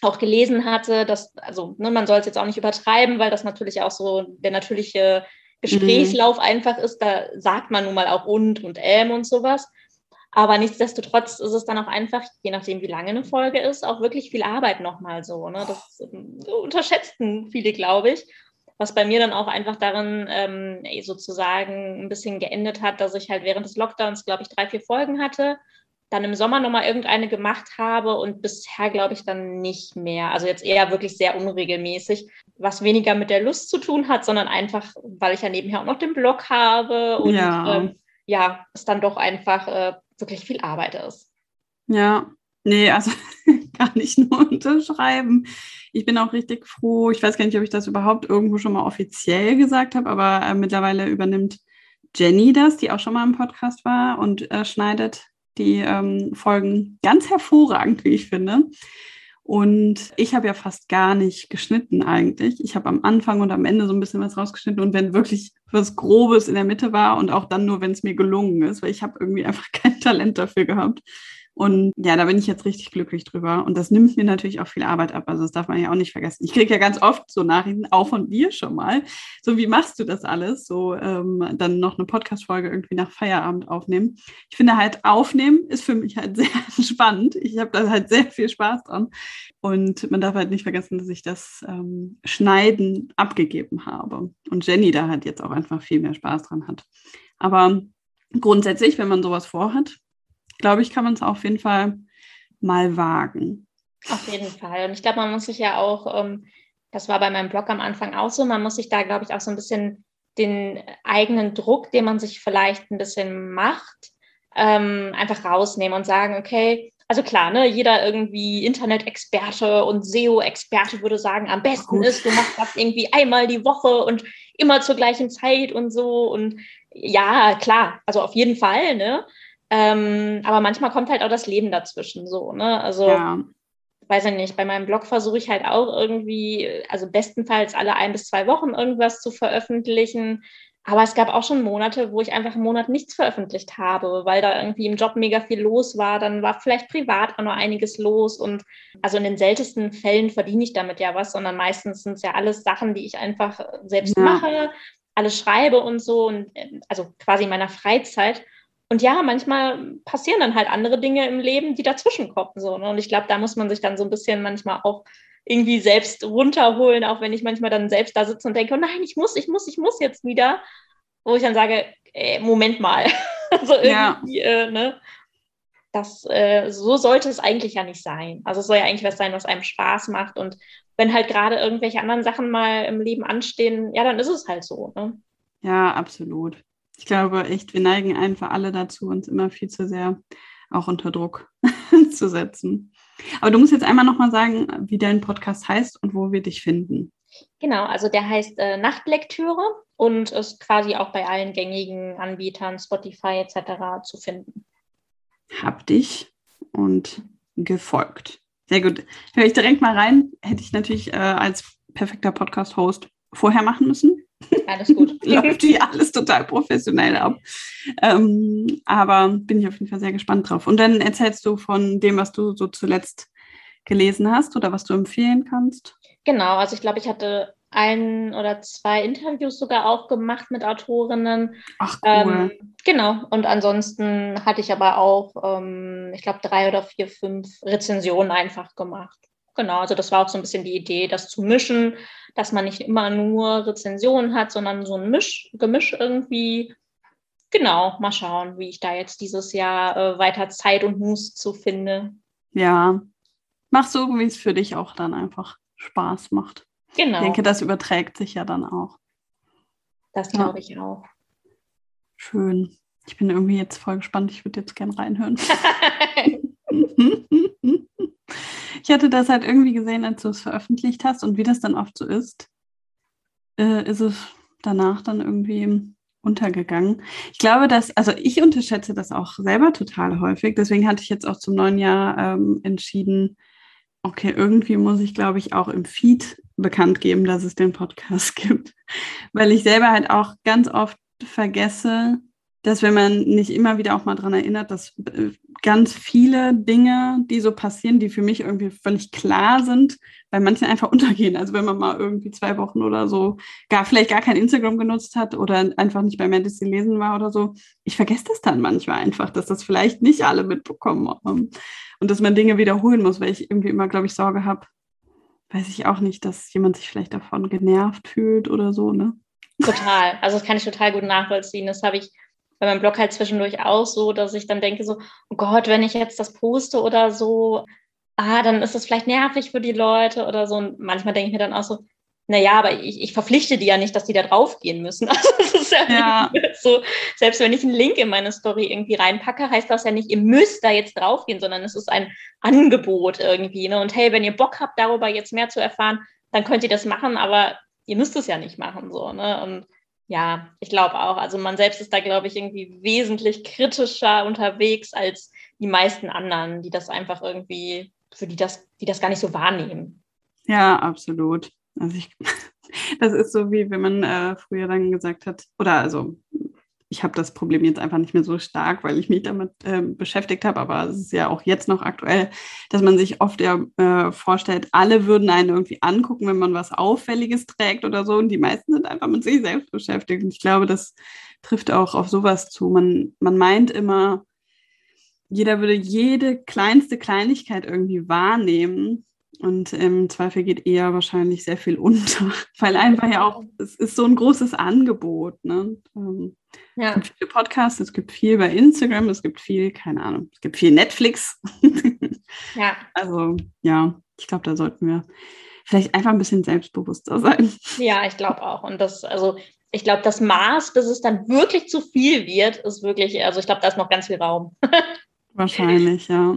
auch gelesen hatte, dass, also ne, man soll es jetzt auch nicht übertreiben, weil das natürlich auch so der natürliche Gesprächslauf mhm. einfach ist, da sagt man nun mal auch und und ähm und sowas. Aber nichtsdestotrotz ist es dann auch einfach, je nachdem, wie lange eine Folge ist, auch wirklich viel Arbeit nochmal so. Ne? Das ähm, unterschätzten viele, glaube ich. Was bei mir dann auch einfach darin ähm, sozusagen ein bisschen geendet hat, dass ich halt während des Lockdowns, glaube ich, drei, vier Folgen hatte, dann im Sommer nochmal irgendeine gemacht habe und bisher, glaube ich, dann nicht mehr. Also jetzt eher wirklich sehr unregelmäßig, was weniger mit der Lust zu tun hat, sondern einfach, weil ich ja nebenher auch noch den Blog habe und ja, ähm, ja es dann doch einfach äh, wirklich viel Arbeit ist. Ja, nee, also gar nicht nur unterschreiben. Ich bin auch richtig froh. Ich weiß gar nicht, ob ich das überhaupt irgendwo schon mal offiziell gesagt habe, aber äh, mittlerweile übernimmt Jenny das, die auch schon mal im Podcast war und äh, schneidet die ähm, Folgen ganz hervorragend, wie ich finde. Und ich habe ja fast gar nicht geschnitten eigentlich. Ich habe am Anfang und am Ende so ein bisschen was rausgeschnitten und wenn wirklich was Grobes in der Mitte war und auch dann nur, wenn es mir gelungen ist, weil ich habe irgendwie einfach kein Talent dafür gehabt. Und ja, da bin ich jetzt richtig glücklich drüber. Und das nimmt mir natürlich auch viel Arbeit ab. Also das darf man ja auch nicht vergessen. Ich kriege ja ganz oft so Nachrichten, auch von dir schon mal. So, wie machst du das alles? So ähm, dann noch eine Podcast-Folge irgendwie nach Feierabend aufnehmen. Ich finde halt, aufnehmen ist für mich halt sehr spannend. Ich habe da halt sehr viel Spaß dran. Und man darf halt nicht vergessen, dass ich das ähm, Schneiden abgegeben habe. Und Jenny da halt jetzt auch einfach viel mehr Spaß dran hat. Aber grundsätzlich, wenn man sowas vorhat, glaube ich, kann man es auf jeden Fall mal wagen. Auf jeden Fall. Und ich glaube, man muss sich ja auch, ähm, das war bei meinem Blog am Anfang auch so, man muss sich da, glaube ich, auch so ein bisschen den eigenen Druck, den man sich vielleicht ein bisschen macht, ähm, einfach rausnehmen und sagen, okay, also klar, ne, jeder irgendwie Internet-Experte und SEO-Experte würde sagen, am besten Gut. ist, du machst das irgendwie einmal die Woche und immer zur gleichen Zeit und so. Und ja, klar, also auf jeden Fall, ne? Ähm, aber manchmal kommt halt auch das Leben dazwischen so, ne? Also ja. weiß ich nicht, bei meinem Blog versuche ich halt auch irgendwie, also bestenfalls alle ein bis zwei Wochen irgendwas zu veröffentlichen. Aber es gab auch schon Monate, wo ich einfach einen Monat nichts veröffentlicht habe, weil da irgendwie im Job mega viel los war. Dann war vielleicht privat auch noch einiges los. Und also in den seltensten Fällen verdiene ich damit ja was, sondern meistens sind es ja alles Sachen, die ich einfach selbst ja. mache, alles schreibe und so. Und also quasi in meiner Freizeit. Und ja, manchmal passieren dann halt andere Dinge im Leben, die dazwischen kommen. So, ne? Und ich glaube, da muss man sich dann so ein bisschen manchmal auch irgendwie selbst runterholen, auch wenn ich manchmal dann selbst da sitze und denke, oh nein, ich muss, ich muss, ich muss jetzt wieder, wo ich dann sage, äh, Moment mal, so irgendwie, ja. äh, ne? Das, äh, so sollte es eigentlich ja nicht sein. Also es soll ja eigentlich was sein, was einem Spaß macht und wenn halt gerade irgendwelche anderen Sachen mal im Leben anstehen, ja, dann ist es halt so. Ne? Ja, absolut. Ich glaube echt, wir neigen einfach alle dazu, uns immer viel zu sehr auch unter Druck zu setzen. Aber du musst jetzt einmal nochmal sagen, wie dein Podcast heißt und wo wir dich finden. Genau, also der heißt äh, Nachtlektüre und ist quasi auch bei allen gängigen Anbietern, Spotify etc. zu finden. Hab dich und gefolgt. Sehr gut. Höre ich direkt mal rein. Hätte ich natürlich äh, als perfekter Podcast-Host vorher machen müssen. Alles gut. Läuft hier alles total professionell ab. Ähm, aber bin ich auf jeden Fall sehr gespannt drauf. Und dann erzählst du von dem, was du so zuletzt gelesen hast oder was du empfehlen kannst. Genau, also ich glaube, ich hatte ein oder zwei Interviews sogar auch gemacht mit Autorinnen. Ach cool. Ähm, genau. Und ansonsten hatte ich aber auch, ähm, ich glaube, drei oder vier, fünf Rezensionen einfach gemacht. Genau, also das war auch so ein bisschen die Idee, das zu mischen, dass man nicht immer nur Rezensionen hat, sondern so ein Misch, Gemisch irgendwie. Genau, mal schauen, wie ich da jetzt dieses Jahr äh, weiter Zeit und Muße zu finde. Ja, mach so, wie es für dich auch dann einfach Spaß macht. Genau. Ich denke, das überträgt sich ja dann auch. Das glaube ja. ich auch. Schön. Ich bin irgendwie jetzt voll gespannt. Ich würde jetzt gern reinhören. Ich hatte das halt irgendwie gesehen, als du es veröffentlicht hast und wie das dann oft so ist, äh, ist es danach dann irgendwie untergegangen. Ich glaube, dass, also ich unterschätze das auch selber total häufig. Deswegen hatte ich jetzt auch zum neuen Jahr ähm, entschieden, okay, irgendwie muss ich, glaube ich, auch im Feed bekannt geben, dass es den Podcast gibt. Weil ich selber halt auch ganz oft vergesse, dass wenn man nicht immer wieder auch mal daran erinnert, dass äh, ganz viele Dinge, die so passieren, die für mich irgendwie völlig klar sind, bei manchen einfach untergehen. Also wenn man mal irgendwie zwei Wochen oder so gar vielleicht gar kein Instagram genutzt hat oder einfach nicht bei Medici lesen war oder so, ich vergesse das dann manchmal einfach, dass das vielleicht nicht alle mitbekommen haben und dass man Dinge wiederholen muss, weil ich irgendwie immer, glaube ich, Sorge habe, weiß ich auch nicht, dass jemand sich vielleicht davon genervt fühlt oder so, ne? Total. Also das kann ich total gut nachvollziehen. Das habe ich bei meinem Blog halt zwischendurch auch so, dass ich dann denke so, oh Gott, wenn ich jetzt das poste oder so, ah, dann ist das vielleicht nervig für die Leute oder so. Und manchmal denke ich mir dann auch so, naja, aber ich, ich verpflichte die ja nicht, dass die da draufgehen müssen. Also das ist ja, ja. so, selbst wenn ich einen Link in meine Story irgendwie reinpacke, heißt das ja nicht, ihr müsst da jetzt draufgehen, sondern es ist ein Angebot irgendwie. Ne? Und hey, wenn ihr Bock habt, darüber jetzt mehr zu erfahren, dann könnt ihr das machen, aber ihr müsst es ja nicht machen. So, ne? Und ja, ich glaube auch. Also man selbst ist da, glaube ich, irgendwie wesentlich kritischer unterwegs als die meisten anderen, die das einfach irgendwie, für die das, die das gar nicht so wahrnehmen. Ja, absolut. Also ich, das ist so wie wenn man äh, früher dann gesagt hat, oder also ich habe das Problem jetzt einfach nicht mehr so stark, weil ich mich damit äh, beschäftigt habe, aber es ist ja auch jetzt noch aktuell, dass man sich oft ja äh, vorstellt, alle würden einen irgendwie angucken, wenn man was Auffälliges trägt oder so und die meisten sind einfach mit sich selbst beschäftigt und ich glaube, das trifft auch auf sowas zu. Man, man meint immer, jeder würde jede kleinste Kleinigkeit irgendwie wahrnehmen Und im Zweifel geht eher wahrscheinlich sehr viel unter, weil einfach ja auch, es ist so ein großes Angebot. Ne? Ähm, ja. Es gibt viele Podcasts, es gibt viel bei Instagram, es gibt viel, keine Ahnung, es gibt viel Netflix. ja. Also ja, ich glaube, da sollten wir vielleicht einfach ein bisschen selbstbewusster sein. Ja, ich glaube auch. Und das, also ich glaube, das Maß, bis es dann wirklich zu viel wird, ist wirklich, also ich glaube, da ist noch ganz viel Raum. Wahrscheinlich, ja.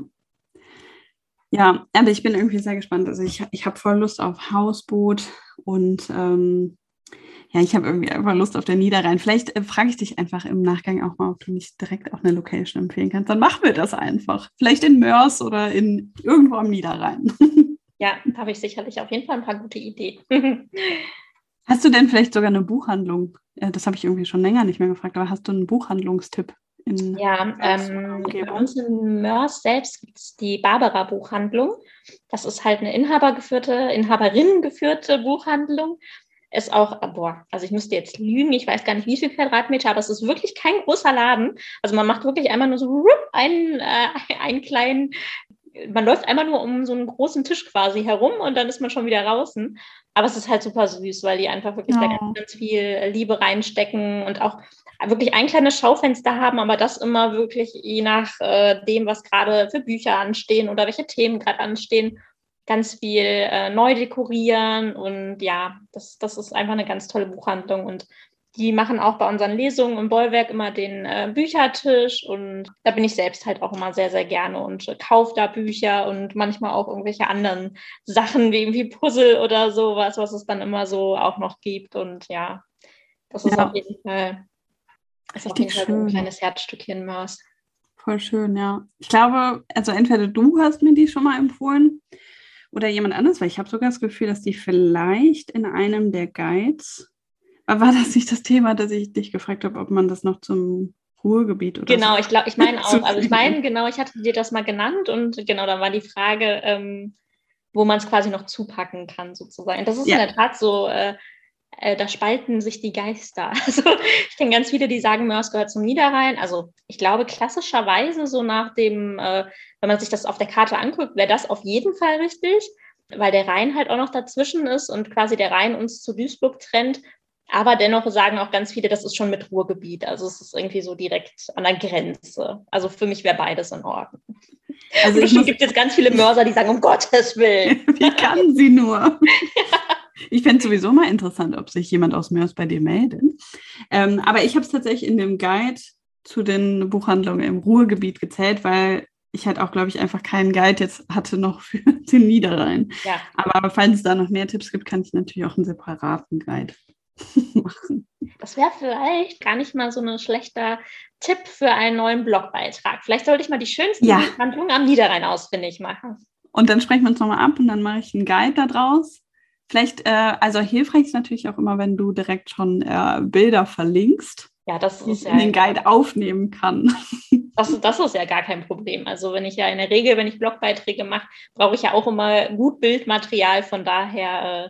Ja, aber ich bin irgendwie sehr gespannt. Also ich, ich habe voll Lust auf Hausboot und ähm, ja, ich habe irgendwie einfach Lust auf der Niederrhein. Vielleicht äh, frage ich dich einfach im Nachgang auch mal, ob du mich direkt auch eine Location empfehlen kannst. Dann machen wir das einfach. Vielleicht in Mörs oder in irgendwo am Niederrhein. Ja, habe ich sicherlich auf jeden Fall ein paar gute Ideen. Hast du denn vielleicht sogar eine Buchhandlung? Das habe ich irgendwie schon länger nicht mehr gefragt, aber hast du einen Buchhandlungstipp? In ja, ähm, bei uns in Mörs selbst gibt es die Barbara Buchhandlung. Das ist halt eine inhabergeführte, inhaberinnengeführte Buchhandlung. Ist auch, boah, also ich müsste jetzt lügen, ich weiß gar nicht, wie viel Quadratmeter, aber es ist wirklich kein großer Laden. Also man macht wirklich einmal nur so einen, äh, einen kleinen man läuft einmal nur um so einen großen Tisch quasi herum und dann ist man schon wieder draußen. Aber es ist halt super süß, weil die einfach wirklich ja. da ganz, ganz viel Liebe reinstecken und auch wirklich ein kleines Schaufenster haben, aber das immer wirklich je nach äh, dem, was gerade für Bücher anstehen oder welche Themen gerade anstehen, ganz viel äh, neu dekorieren. Und ja, das, das ist einfach eine ganz tolle Buchhandlung. Und die machen auch bei unseren Lesungen im Bollwerk immer den äh, Büchertisch und da bin ich selbst halt auch immer sehr, sehr gerne und äh, kaufe da Bücher und manchmal auch irgendwelche anderen Sachen wie irgendwie Puzzle oder sowas, was es dann immer so auch noch gibt. Und ja, das ist ja. auf jeden Fall, Fall so ein kleines Herzstückchen Mörs. Voll schön, ja. Ich glaube, also entweder du hast mir die schon mal empfohlen oder jemand anderes, weil ich habe sogar das Gefühl, dass die vielleicht in einem der Guides war das nicht das Thema, dass ich dich gefragt habe, ob man das noch zum Ruhrgebiet oder Genau, so ich glaube, ich meine auch. Also ich meine, genau, ich hatte dir das mal genannt und genau, da war die Frage, ähm, wo man es quasi noch zupacken kann, sozusagen. Das ist ja. in der Tat so, äh, äh, da spalten sich die Geister. Also ich kenne ganz viele, die sagen, Mörs gehört zum Niederrhein. Also ich glaube klassischerweise so nach dem, äh, wenn man sich das auf der Karte anguckt, wäre das auf jeden Fall richtig, weil der Rhein halt auch noch dazwischen ist und quasi der Rhein uns zu Duisburg trennt. Aber dennoch sagen auch ganz viele, das ist schon mit Ruhrgebiet. Also es ist irgendwie so direkt an der Grenze. Also für mich wäre beides in Ordnung. Also es gibt jetzt ganz viele Mörser, die sagen, um Gottes Willen. Wie kann sie nur? Ich fände es sowieso mal interessant, ob sich jemand aus Mörs bei dir meldet. Ähm, aber ich habe es tatsächlich in dem Guide zu den Buchhandlungen im Ruhrgebiet gezählt, weil ich halt auch, glaube ich, einfach keinen Guide jetzt hatte noch für den Niederrhein. Ja. Aber falls es da noch mehr Tipps gibt, kann ich natürlich auch einen separaten Guide machen. Das wäre vielleicht gar nicht mal so ein schlechter Tipp für einen neuen Blogbeitrag. Vielleicht sollte ich mal die schönsten ja. Handlungen am Niederrhein ausfindig machen. Und dann sprechen wir uns nochmal ab und dann mache ich einen Guide da draus. Vielleicht, äh, also hilfreich ist natürlich auch immer, wenn du direkt schon äh, Bilder verlinkst. Ja, das ist ja. in den Guide aufnehmen kann. Das, das ist ja gar kein Problem. Also wenn ich ja in der Regel, wenn ich Blogbeiträge mache, brauche ich ja auch immer gut Bildmaterial. Von daher äh,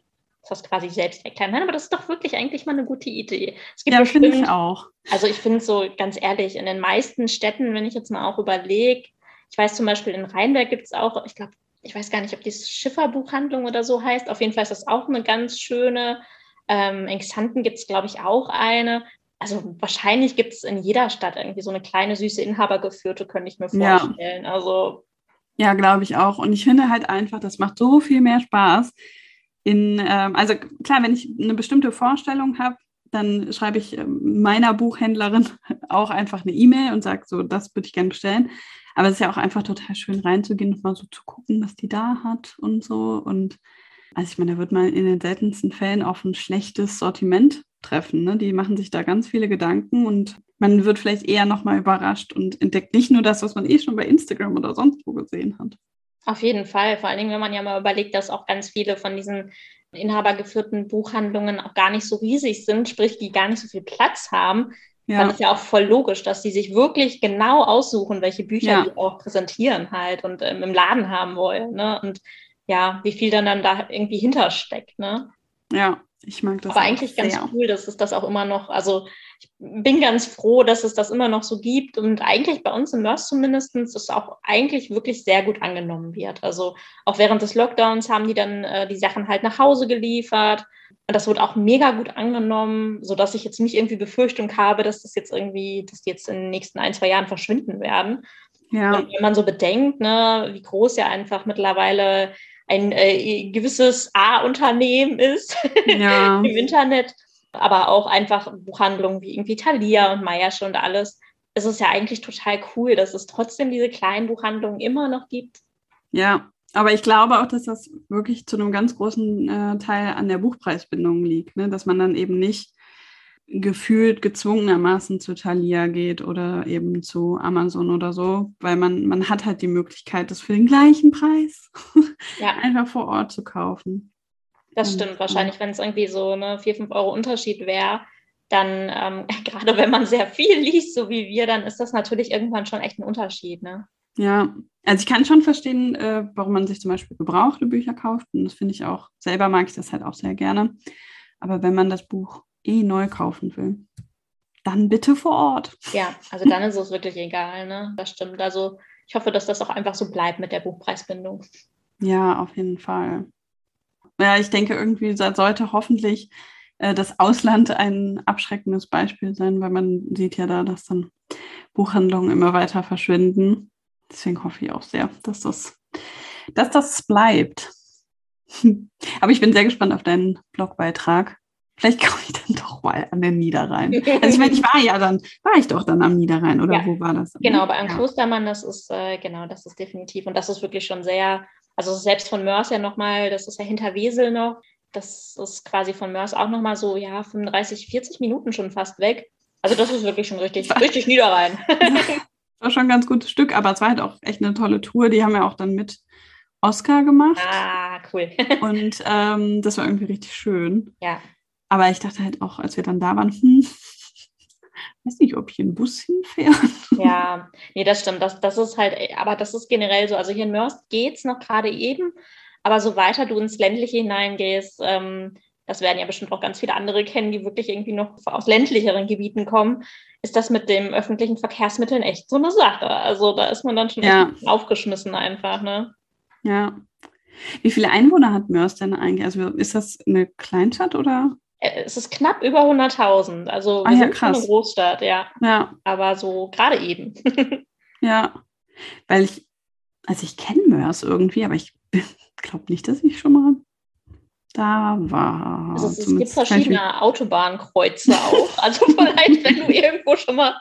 das quasi selbst erklären. Nein, aber das ist doch wirklich eigentlich mal eine gute Idee. Es gibt ja, finde ich auch. Also ich finde so ganz ehrlich, in den meisten Städten, wenn ich jetzt mal auch überlege, ich weiß zum Beispiel in Rheinberg gibt es auch, ich glaube, ich weiß gar nicht, ob die Schifferbuchhandlung oder so heißt. Auf jeden Fall ist das auch eine ganz schöne. Ähm, in Xanten gibt es, glaube ich, auch eine. Also wahrscheinlich gibt es in jeder Stadt irgendwie so eine kleine, süße Inhabergeführte, könnte ich mir vorstellen. Ja. Also ja, glaube ich auch. Und ich finde halt einfach, das macht so viel mehr Spaß, in, ähm, also klar, wenn ich eine bestimmte Vorstellung habe, dann schreibe ich ähm, meiner Buchhändlerin auch einfach eine E-Mail und sage so, das würde ich gerne bestellen. Aber es ist ja auch einfach total schön reinzugehen und mal so zu gucken, was die da hat und so. Und also ich meine, da wird man in den seltensten Fällen auf ein schlechtes Sortiment treffen. Ne? Die machen sich da ganz viele Gedanken und man wird vielleicht eher nochmal überrascht und entdeckt nicht nur das, was man eh schon bei Instagram oder sonst wo gesehen hat. Auf jeden Fall, vor allen Dingen, wenn man ja mal überlegt, dass auch ganz viele von diesen inhabergeführten Buchhandlungen auch gar nicht so riesig sind, sprich, die gar nicht so viel Platz haben, ja. dann ist ja auch voll logisch, dass die sich wirklich genau aussuchen, welche Bücher ja. die auch präsentieren halt und ähm, im Laden haben wollen. Ne? Und ja, wie viel dann, dann da irgendwie hintersteckt. Ne? Ja, Ich mag das. Aber eigentlich sehr. ganz cool, dass es das auch immer noch, also ich bin ganz froh, dass es das immer noch so gibt und eigentlich bei uns im Mörs zumindest es auch eigentlich wirklich sehr gut angenommen wird. Also auch während des Lockdowns haben die dann äh, die Sachen halt nach Hause geliefert und das wurde auch mega gut angenommen, sodass ich jetzt nicht irgendwie Befürchtung habe, dass das jetzt irgendwie, dass die jetzt in den nächsten ein, zwei Jahren verschwinden werden. Ja. Und wenn man so bedenkt, ne, wie groß ja einfach mittlerweile ein äh, gewisses A-Unternehmen ist ja. im Internet, aber auch einfach Buchhandlungen wie irgendwie Thalia und Meiersche und alles. Es ist ja eigentlich total cool, dass es trotzdem diese kleinen Buchhandlungen immer noch gibt. Ja, aber ich glaube auch, dass das wirklich zu einem ganz großen äh, Teil an der Buchpreisbindung liegt, ne? dass man dann eben nicht gefühlt gezwungenermaßen zu Thalia geht oder eben zu Amazon oder so, weil man, man hat halt die Möglichkeit, das für den gleichen Preis ja. einfach vor Ort zu kaufen. Das stimmt wahrscheinlich, wenn es irgendwie so eine 4, 5 Euro Unterschied wäre, dann ähm, gerade wenn man sehr viel liest, so wie wir, dann ist das natürlich irgendwann schon echt ein Unterschied. Ne? Ja, also ich kann schon verstehen, äh, warum man sich zum Beispiel gebrauchte Bücher kauft. Und das finde ich auch, selber mag ich das halt auch sehr gerne. Aber wenn man das Buch eh neu kaufen will, dann bitte vor Ort. Ja, also dann ist es wirklich egal, ne? Das stimmt. Also ich hoffe, dass das auch einfach so bleibt mit der Buchpreisbindung. Ja, auf jeden Fall. Ja, ich denke, irgendwie sollte hoffentlich äh, das Ausland ein abschreckendes Beispiel sein, weil man sieht ja da, dass dann Buchhandlungen immer weiter verschwinden. Deswegen hoffe ich auch sehr, dass das, dass das bleibt. Aber ich bin sehr gespannt auf deinen Blogbeitrag vielleicht komme ich dann doch mal an den Niederrhein. Also ich meine, ich war ja dann, war ich doch dann am Niederrhein oder ja. wo war das? Genau, bei einem ja. Klostermann, das ist, äh, genau, das ist definitiv und das ist wirklich schon sehr, also selbst von Mörs ja nochmal, das ist ja hinter Wesel noch, das ist quasi von Mörs auch nochmal so, ja, 35, 40 Minuten schon fast weg. Also das ist wirklich schon richtig, richtig Niederrhein. war schon ein ganz gutes Stück, aber es war halt auch echt eine tolle Tour. Die haben ja auch dann mit Oscar gemacht. Ah, cool. und ähm, das war irgendwie richtig schön. Ja. Aber ich dachte halt auch, als wir dann da waren, hm, weiß nicht, ob hier ein Bus hinfährt. Ja, nee, das stimmt. Das, das ist halt, aber das ist generell so. Also hier in Mörs geht es noch gerade eben, aber so weiter du ins Ländliche hineingehst, ähm, das werden ja bestimmt auch ganz viele andere kennen, die wirklich irgendwie noch aus ländlicheren Gebieten kommen, ist das mit dem öffentlichen Verkehrsmitteln echt so eine Sache. Also da ist man dann schon ja. aufgeschmissen einfach, ne? Ja. Wie viele Einwohner hat Mörs denn eigentlich? Also ist das eine Kleinstadt oder? Äh, es ist knapp über 100.000. Also wir ah, ja, sind krass. eine Großstadt, ja. Ja. Aber so gerade eben. ja, weil ich, also ich kenne Mörs irgendwie, aber ich glaube nicht, dass ich schon mal da war. Also es, gibt verschiedene Autobahnkreuze auch. Also vielleicht, wenn du irgendwo schon mal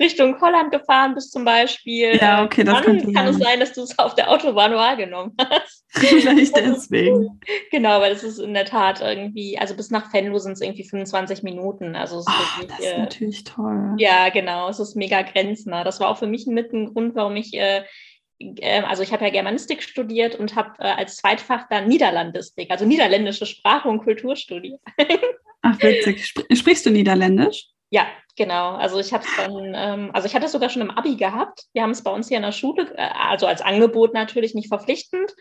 Richtung Holland gefahren bist zum Beispiel, ja, okay, das dann kann es sein, dass du es auf der Autobahn wahrgenommen hast. Vielleicht deswegen. Genau, weil es ist in der Tat irgendwie, also bis nach Venlo sind es irgendwie 25 Minuten. Also es ist oh, wirklich, das ist äh, natürlich toll. Ja, genau, es ist mega grenznah. Das war auch für mich mit ein Grund, warum ich äh, also ich habe ja Germanistik studiert und habe äh, als Zweitfach dann Niederlandistik, also niederländische Sprache und Kultur studiert. Ach, witzig. Sprichst du Niederländisch? Ja, genau. Also ich habe es dann, ähm, also ich hatte es sogar schon im Abi gehabt. Wir haben es bei uns hier in der Schule, äh, also als Angebot natürlich nicht verpflichtend,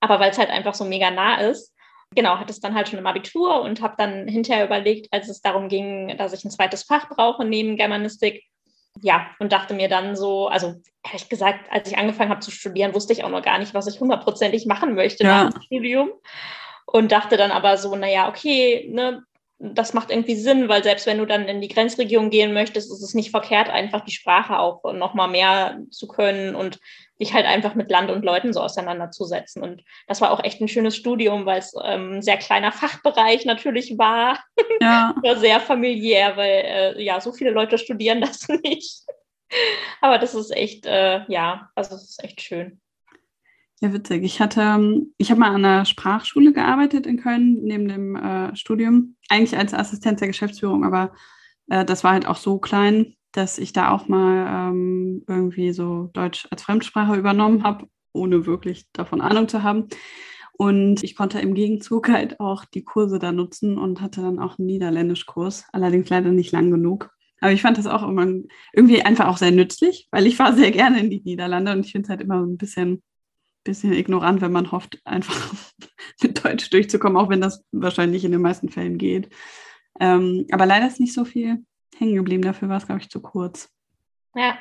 aber weil es halt einfach so mega nah ist. Genau, hatte es dann halt schon im Abitur und habe dann hinterher überlegt, als es darum ging, dass ich ein zweites Fach brauche neben Germanistik, ja, und dachte mir dann so, also ehrlich gesagt, als ich angefangen habe zu studieren, wusste ich auch noch gar nicht, was ich hundertprozentig machen möchte ja. nach dem Studium. Und dachte dann aber so, naja, okay, ne, das macht irgendwie Sinn, weil selbst wenn du dann in die Grenzregion gehen möchtest, ist es nicht verkehrt, einfach die Sprache auch noch mal mehr zu können und dich halt einfach mit Land und Leuten so auseinanderzusetzen. Und das war auch echt ein schönes Studium, weil es ähm, ein sehr kleiner Fachbereich natürlich war. Ja. sehr familiär, weil äh, ja, so viele Leute studieren das nicht. Aber das ist echt, äh, ja, also es ist echt schön. Ja, witzig. Ich hatte, ähm, ich habe mal an einer Sprachschule gearbeitet in Köln neben dem äh, Studium, eigentlich als Assistenz der Geschäftsführung, aber äh, das war halt auch so klein, dass ich da auch mal ähm, irgendwie so Deutsch als Fremdsprache übernommen habe, ohne wirklich davon Ahnung zu haben. Und ich konnte im Gegenzug halt auch die Kurse da nutzen und hatte dann auch einen Niederländischkurs, allerdings leider nicht lang genug. Aber ich fand das auch immer irgendwie einfach auch sehr nützlich, weil ich fahre sehr gerne in die Niederlande und ich finde es halt immer ein bisschen bisschen ignorant, wenn man hofft, einfach mit Deutsch durchzukommen, auch wenn das wahrscheinlich in den meisten Fällen geht. Ähm, aber leider ist nicht so viel hängen geblieben. Dafür war es, glaube ich, zu kurz. Ja.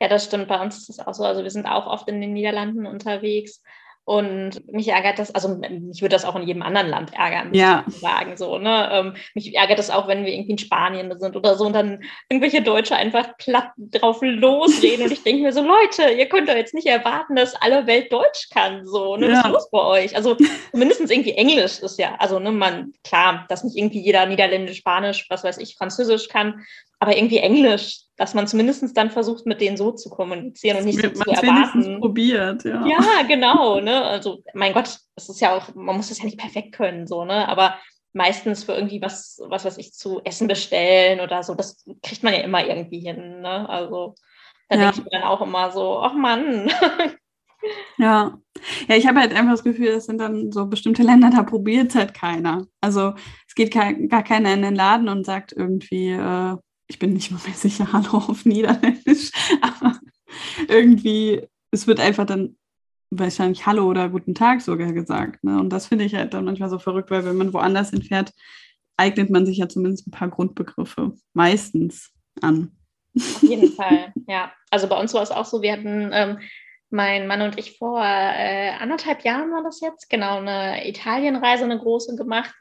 ja, das stimmt. Bei uns ist es auch so. Also wir sind auch oft in den Niederlanden unterwegs und mich ärgert das, also mich würde das auch in jedem anderen Land ärgern, ja. sagen so. Ne? Ähm, mich ärgert das auch, wenn wir irgendwie in Spanien sind oder so und dann irgendwelche Deutsche einfach platt drauf losreden und ich denke mir so, Leute, ihr könnt doch jetzt nicht erwarten, dass alle Welt Deutsch kann, so, ne? Ja. Was ist los bei euch? Also mindestens irgendwie Englisch ist ja, also ne, man, klar, dass nicht irgendwie jeder Niederländisch, Spanisch, was weiß ich, Französisch kann, aber irgendwie Englisch, dass man zumindest dann versucht, mit denen so zu kommunizieren und nicht so zu erwarten. probiert, ja. Ja, genau, ne? Also, mein Gott, es ist ja auch, man muss das ja nicht perfekt können, so, ne? Aber meistens für irgendwie was, was weiß ich, zu essen bestellen oder so, das kriegt man ja immer irgendwie hin, ne? Also, da ja. denke ich mir dann auch immer so, ach Mann. Ja. Ja, ich habe halt einfach das Gefühl, das sind dann so bestimmte Länder, da probiert es halt keiner. Also es geht gar keiner in den Laden und sagt irgendwie, äh, ich bin nicht mal mehr sicher, Hallo auf Niederländisch, aber irgendwie, es wird einfach dann wahrscheinlich Hallo oder Guten Tag sogar gesagt. Ne? Und das finde ich halt dann manchmal so verrückt, weil wenn man woanders hinfährt, eignet man sich ja zumindest ein paar Grundbegriffe meistens an. Auf jeden Fall, ja. Also bei uns war es auch so, wir hatten ähm, mein Mann und ich vor äh, anderthalb Jahren war das jetzt, genau, eine Italienreise, eine große gemacht.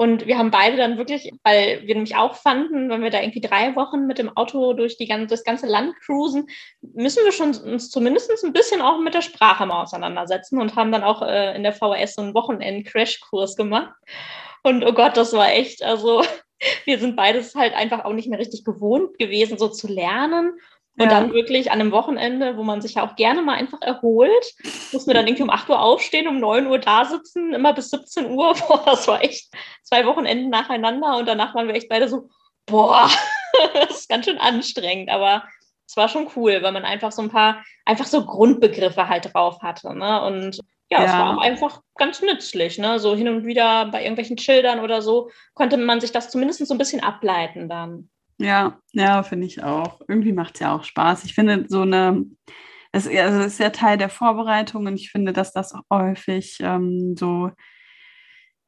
Und wir haben beide dann wirklich, weil wir nämlich auch fanden, wenn wir da irgendwie drei Wochen mit dem Auto durch die ganze, das ganze Land cruisen, müssen wir schon uns zumindest ein bisschen auch mit der Sprache mal auseinandersetzen und haben dann auch äh, in der VHS so einen Wochenend-Crashkurs gemacht. Und oh Gott, das war echt, also wir sind beides halt einfach auch nicht mehr richtig gewohnt gewesen, so zu lernen. Und ja. dann wirklich an einem Wochenende, wo man sich ja auch gerne mal einfach erholt, muss man dann irgendwie um 8 Uhr aufstehen, um 9 Uhr da sitzen, immer bis 17 Uhr. Boah, das war echt zwei Wochenenden nacheinander und danach waren wir echt beide so, boah, das ist ganz schön anstrengend, aber es war schon cool, weil man einfach so ein paar, einfach so Grundbegriffe halt drauf hatte. Ne? Und ja, ja, es war auch einfach ganz nützlich. Ne? So hin und wieder bei irgendwelchen Schildern oder so konnte man sich das zumindest so ein bisschen ableiten dann. Ja, ja, finde ich auch. Irgendwie macht es ja auch Spaß. Ich finde so eine, es also ist ja Teil der Vorbereitung und ich finde, dass das häufig ähm, so,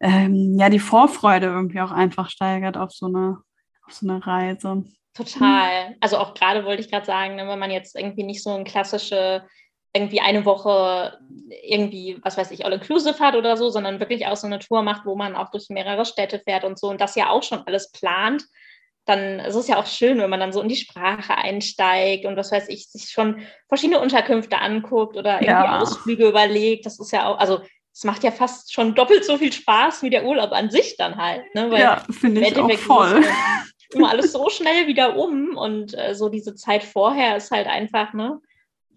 ähm, ja, die Vorfreude irgendwie auch einfach steigert auf so eine, auf so eine Reise. Total. Also auch gerade wollte ich gerade sagen, ne, wenn man jetzt irgendwie nicht so ein klassische irgendwie eine Woche irgendwie, was weiß ich, all-inclusive hat oder so, sondern wirklich auch so eine Tour macht, wo man auch durch mehrere Städte fährt und so und das ja auch schon alles plant, dann ist es ja auch schön, wenn man dann so in die Sprache einsteigt und was weiß ich, sich schon verschiedene Unterkünfte anguckt oder irgendwie ja. Ausflüge überlegt. Das ist ja auch, also es macht ja fast schon doppelt so viel Spaß wie der Urlaub an sich dann halt. Ne? Weil ja, finde ich auch voll. Immer alles so schnell wieder um und äh, so diese Zeit vorher ist halt einfach, ne?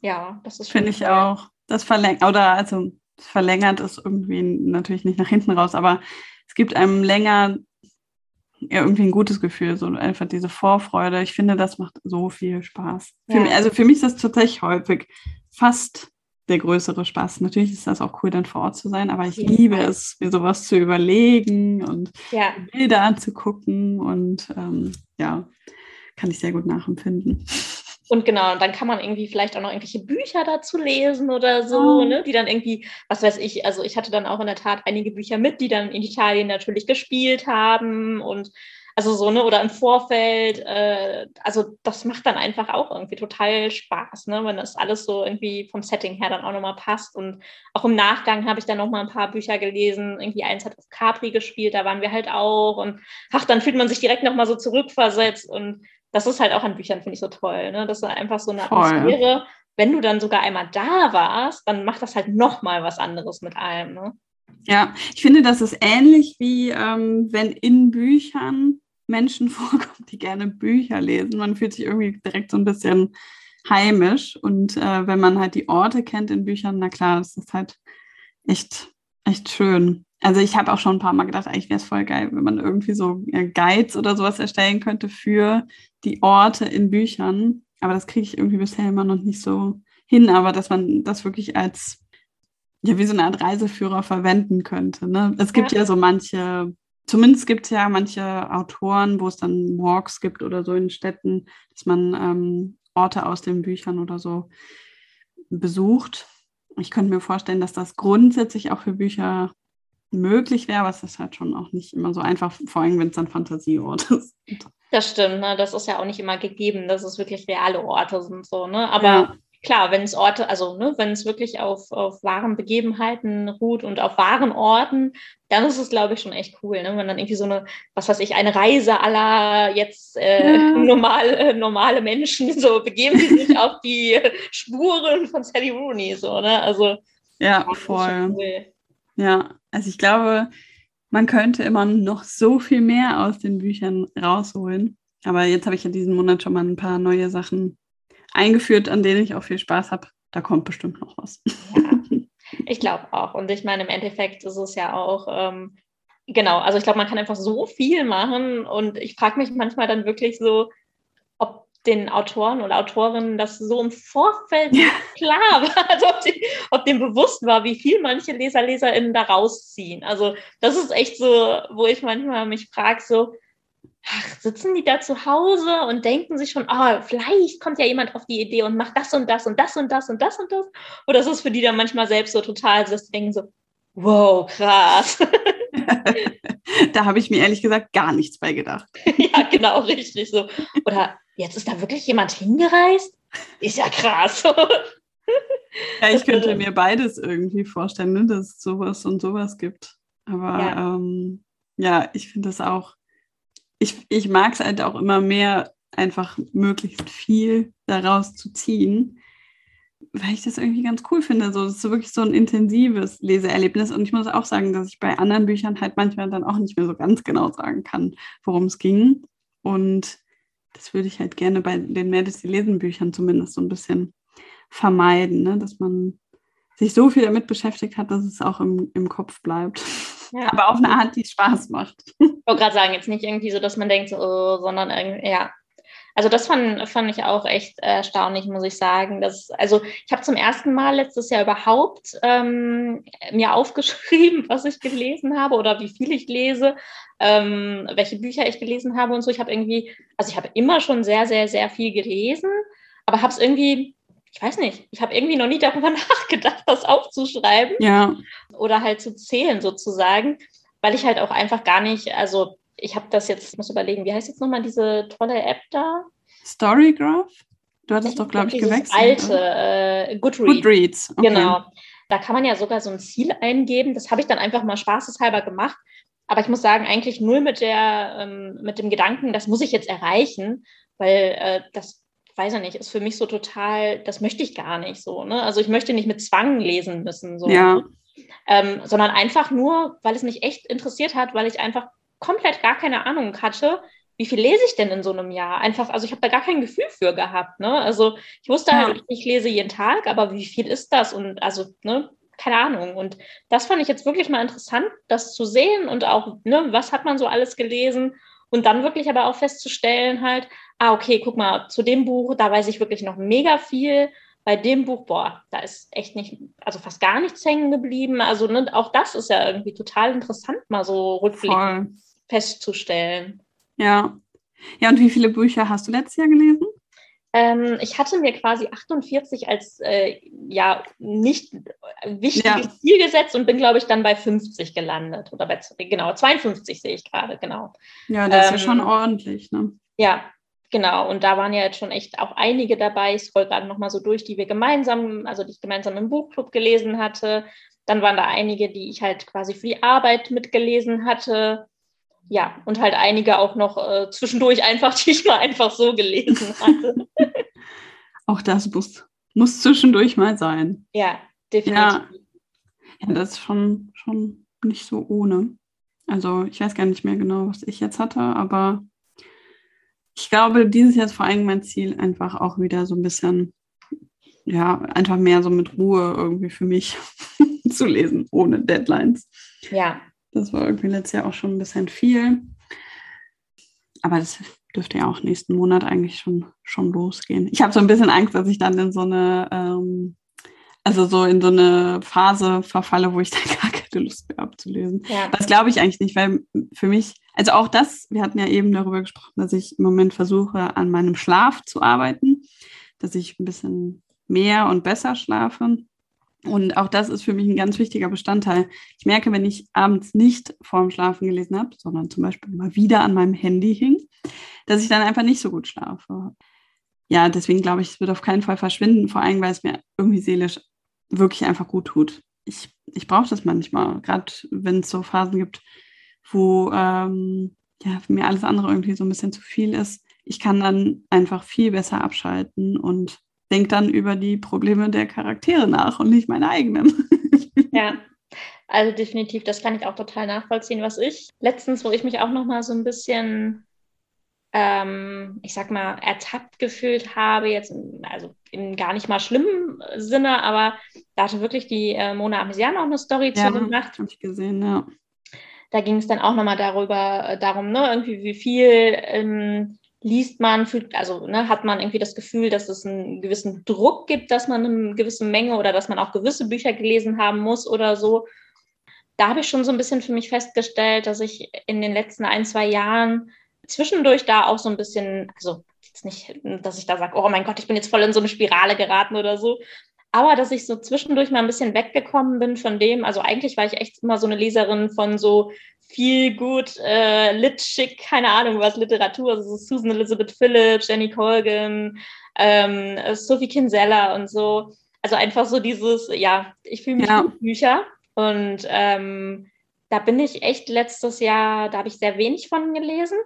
Ja, das ist Finde ich auch. Das verlängert, oder also verlängert ist irgendwie natürlich nicht nach hinten raus, aber es gibt einem länger ja, irgendwie ein gutes Gefühl, so einfach diese Vorfreude. Ich finde, das macht so viel Spaß. Ja. Für mich, also für mich ist das tatsächlich häufig fast der größere Spaß. Natürlich ist das auch cool, dann vor Ort zu sein, aber ich ja. liebe es, mir sowas zu überlegen und ja. Bilder anzugucken und ähm, ja, kann ich sehr gut nachempfinden. Und genau, und dann kann man irgendwie vielleicht auch noch irgendwelche Bücher dazu lesen oder so, oh. ne, die dann irgendwie, was weiß ich, also ich hatte dann auch in der Tat einige Bücher mit, die dann in Italien natürlich gespielt haben und also so, ne, oder im Vorfeld, äh, also das macht dann einfach auch irgendwie total Spaß, ne, wenn das alles so irgendwie vom Setting her dann auch nochmal passt. Und auch im Nachgang habe ich dann nochmal ein paar Bücher gelesen, irgendwie eins hat auf Capri gespielt, da waren wir halt auch und ach, dann fühlt man sich direkt nochmal so zurückversetzt und das ist halt auch an Büchern, finde ich so toll. Ne? Das ist einfach so eine Voll. Atmosphäre. Wenn du dann sogar einmal da warst, dann macht das halt nochmal was anderes mit allem. Ne? Ja, ich finde, das ist ähnlich wie ähm, wenn in Büchern Menschen vorkommen, die gerne Bücher lesen. Man fühlt sich irgendwie direkt so ein bisschen heimisch. Und äh, wenn man halt die Orte kennt in Büchern, na klar, das ist halt echt, echt schön. Also ich habe auch schon ein paar Mal gedacht, eigentlich wäre es voll geil, wenn man irgendwie so ja, Guides oder sowas erstellen könnte für die Orte in Büchern. Aber das kriege ich irgendwie bisher immer noch nicht so hin, aber dass man das wirklich als ja wie so eine Art Reiseführer verwenden könnte. Ne? Es gibt ja. ja so manche, zumindest gibt es ja manche Autoren, wo es dann Walks gibt oder so in Städten, dass man ähm, Orte aus den Büchern oder so besucht. ich könnte mir vorstellen, dass das grundsätzlich auch für Bücher möglich wäre, aber es ist halt schon auch nicht immer so einfach, vor allem wenn es dann Fantasieort ist. Das stimmt, ne? das ist ja auch nicht immer gegeben, dass es wirklich reale Orte sind, so, ne? Aber ja. klar, wenn es Orte, also ne, wenn es wirklich auf, auf wahren Begebenheiten ruht und auf wahren Orten, dann ist es, glaube ich, schon echt cool, ne? Wenn dann irgendwie so eine, was weiß ich, eine Reise aller jetzt äh, ja. normal, äh, normale Menschen, so begeben sie sich auf die Spuren von Sally Rooney, so, ne? Also ja, voll. Cool. Ja, also ich glaube, man könnte immer noch so viel mehr aus den Büchern rausholen. Aber jetzt habe ich ja diesen Monat schon mal ein paar neue Sachen eingeführt, an denen ich auch viel Spaß habe. Da kommt bestimmt noch was. Ja, ich glaube auch. Und ich meine, im Endeffekt ist es ja auch, ähm, genau, also ich glaube, man kann einfach so viel machen. Und ich frage mich manchmal dann wirklich so, den Autoren oder Autorinnen das so im Vorfeld ja. klar war, also ob, die, ob dem bewusst war, wie viel manche Leser, LeserInnen da rausziehen. Also das ist echt so, wo ich manchmal mich frage, so, ach, sitzen die da zu Hause und denken sich schon, oh, vielleicht kommt ja jemand auf die Idee und macht das und das und das und das und das und das. Oder ist es für die dann manchmal selbst so total, dass die denken so, wow, krass. da habe ich mir ehrlich gesagt gar nichts bei gedacht. ja, genau, richtig so. Oder jetzt ist da wirklich jemand hingereist? Ist ja krass. ja, ich könnte mir beides irgendwie vorstellen, ne, dass es sowas und sowas gibt. Aber ja, ähm, ja ich finde das auch, ich, ich mag es halt auch immer mehr, einfach möglichst viel daraus zu ziehen, weil ich das irgendwie ganz cool finde. So, das ist wirklich so ein intensives Leseerlebnis. Und ich muss auch sagen, dass ich bei anderen Büchern halt manchmal dann auch nicht mehr so ganz genau sagen kann, worum es ging. Und das würde ich halt gerne bei den Medicine lesen Büchern zumindest so ein bisschen vermeiden, ne? dass man sich so viel damit beschäftigt hat, dass es auch im, im Kopf bleibt. Ja. Aber auf eine Art, die Spaß macht. Ich wollte gerade sagen, jetzt nicht irgendwie so, dass man denkt, so, oh, sondern irgendwie, ja, also das fand, fand ich auch echt erstaunlich, muss ich sagen. Das, also ich habe zum ersten Mal letztes Jahr überhaupt ähm, mir aufgeschrieben, was ich gelesen habe oder wie viel ich lese, ähm, welche Bücher ich gelesen habe und so. Ich habe irgendwie, also ich habe immer schon sehr, sehr, sehr viel gelesen, aber habe es irgendwie, ich weiß nicht, ich habe irgendwie noch nie darüber nachgedacht, das aufzuschreiben ja. oder halt zu zählen sozusagen, weil ich halt auch einfach gar nicht, also ich habe das jetzt, ich muss überlegen, wie heißt jetzt nochmal diese tolle App da? Storygraph? Du hattest ich doch, glaube ich, gewechselt. alte äh, Goodreads. Goodreads, okay. Genau. Da kann man ja sogar so ein Ziel eingeben. Das habe ich dann einfach mal spaßeshalber gemacht. Aber ich muss sagen, eigentlich null mit, der, ähm, mit dem Gedanken, das muss ich jetzt erreichen, weil äh, das, weiß ich nicht, ist für mich so total, das möchte ich gar nicht so. Ne? Also ich möchte nicht mit Zwang lesen müssen, so, ja. ähm, sondern einfach nur, weil es mich echt interessiert hat, weil ich einfach komplett gar keine Ahnung hatte, wie viel lese ich denn in so einem Jahr? Einfach, also ich habe da gar kein Gefühl für gehabt. Ne? Also ich wusste ja. halt, ich lese jeden Tag, aber wie viel ist das? Und also, ne, keine Ahnung. Und das fand ich jetzt wirklich mal interessant, das zu sehen und auch, ne, was hat man so alles gelesen? Und dann wirklich aber auch festzustellen, halt, ah, okay, guck mal, zu dem Buch, da weiß ich wirklich noch mega viel. Bei dem Buch, boah, da ist echt nicht, also fast gar nichts hängen geblieben. Also ne, auch das ist ja irgendwie total interessant, mal so rückblickend festzustellen. Ja. Ja, und wie viele Bücher hast du letztes Jahr gelesen? Ähm, ich hatte mir quasi 48 als äh, ja nicht wichtiges ja. Ziel gesetzt und bin, glaube ich, dann bei 50 gelandet. Oder bei genau, 52 sehe ich gerade, genau. Ja, das ähm, ist ja schon ähm, ordentlich, ne? Ja, genau. Und da waren ja jetzt schon echt auch einige dabei. Ich scroll gerade nochmal so durch, die wir gemeinsam, also die ich gemeinsam im Buchclub gelesen hatte. Dann waren da einige, die ich halt quasi für die Arbeit mitgelesen hatte ja, und halt einige auch noch äh, zwischendurch einfach, die ich mal einfach so gelesen hatte. auch das muss, muss zwischendurch mal sein. Ja, definitiv. Ja, ja, das ist schon, schon nicht so ohne. Also ich weiß gar nicht mehr genau, was ich jetzt hatte, aber ich glaube, dieses Jahr ist vor allem mein Ziel, einfach auch wieder so ein bisschen, ja, einfach mehr so mit Ruhe irgendwie für mich zu lesen, ohne Deadlines. Ja, das war irgendwie letztes Jahr auch schon ein bisschen viel. Aber das dürfte ja auch nächsten Monat eigentlich schon, schon losgehen. Ich habe so ein bisschen Angst, dass ich dann in so eine, ähm, also so in so eine Phase verfalle, wo ich dann gar keine Lust mehr habe zu lesen. Ja. Das glaube ich eigentlich nicht, weil für mich, also auch das, wir hatten ja eben darüber gesprochen, dass ich im Moment versuche, an meinem Schlaf zu arbeiten, dass ich ein bisschen mehr und besser schlafe. Und auch das ist für mich ein ganz wichtiger Bestandteil. Ich merke, wenn ich abends nicht vorm Schlafen gelesen habe, sondern zum Beispiel mal wieder an meinem Handy hing, dass ich dann einfach nicht so gut schlafe. Ja, deswegen glaube ich, es wird auf keinen Fall verschwinden, vor allem, weil es mir irgendwie seelisch wirklich einfach gut tut. Ich, ich brauche das manchmal, gerade wenn es so Phasen gibt, wo ähm, ja, mir alles andere irgendwie so ein bisschen zu viel ist. Ich kann dann einfach viel besser abschalten und denke dann über die Probleme der Charaktere nach und nicht meine eigenen. Ja, also definitiv, das kann ich auch total nachvollziehen. Was ich letztens, wo ich mich auch noch mal so ein bisschen, ähm, ich sag mal, ertappt gefühlt habe, jetzt, also in gar nicht mal schlimmen Sinne, aber da hatte wirklich die äh, Mona Amesian auch eine Story ja, zu gemacht. habe ich gesehen, ja. Da ging es dann auch noch mal darüber, äh, darum, ne, irgendwie wie viel ähm, liest man, fühlt, also ne, hat man irgendwie das Gefühl, dass es einen gewissen Druck gibt, dass man eine gewisse Menge oder dass man auch gewisse Bücher gelesen haben muss oder so. Da habe ich schon so ein bisschen für mich festgestellt, dass ich in den letzten ein, zwei Jahren zwischendurch da auch so ein bisschen, also jetzt nicht, dass ich da sage, oh mein Gott, ich bin jetzt voll in so eine Spirale geraten oder so, aber dass ich so zwischendurch mal ein bisschen weggekommen bin von dem, also eigentlich war ich echt immer so eine Leserin von so viel gut äh, Lit-Schick, keine Ahnung was, Literatur, also Susan Elizabeth Phillips, Jenny Colgan, ähm, Sophie Kinsella und so. Also einfach so dieses, ja, ich fühle mich ja. gut Bücher und ähm, da bin ich echt letztes Jahr, da habe ich sehr wenig von gelesen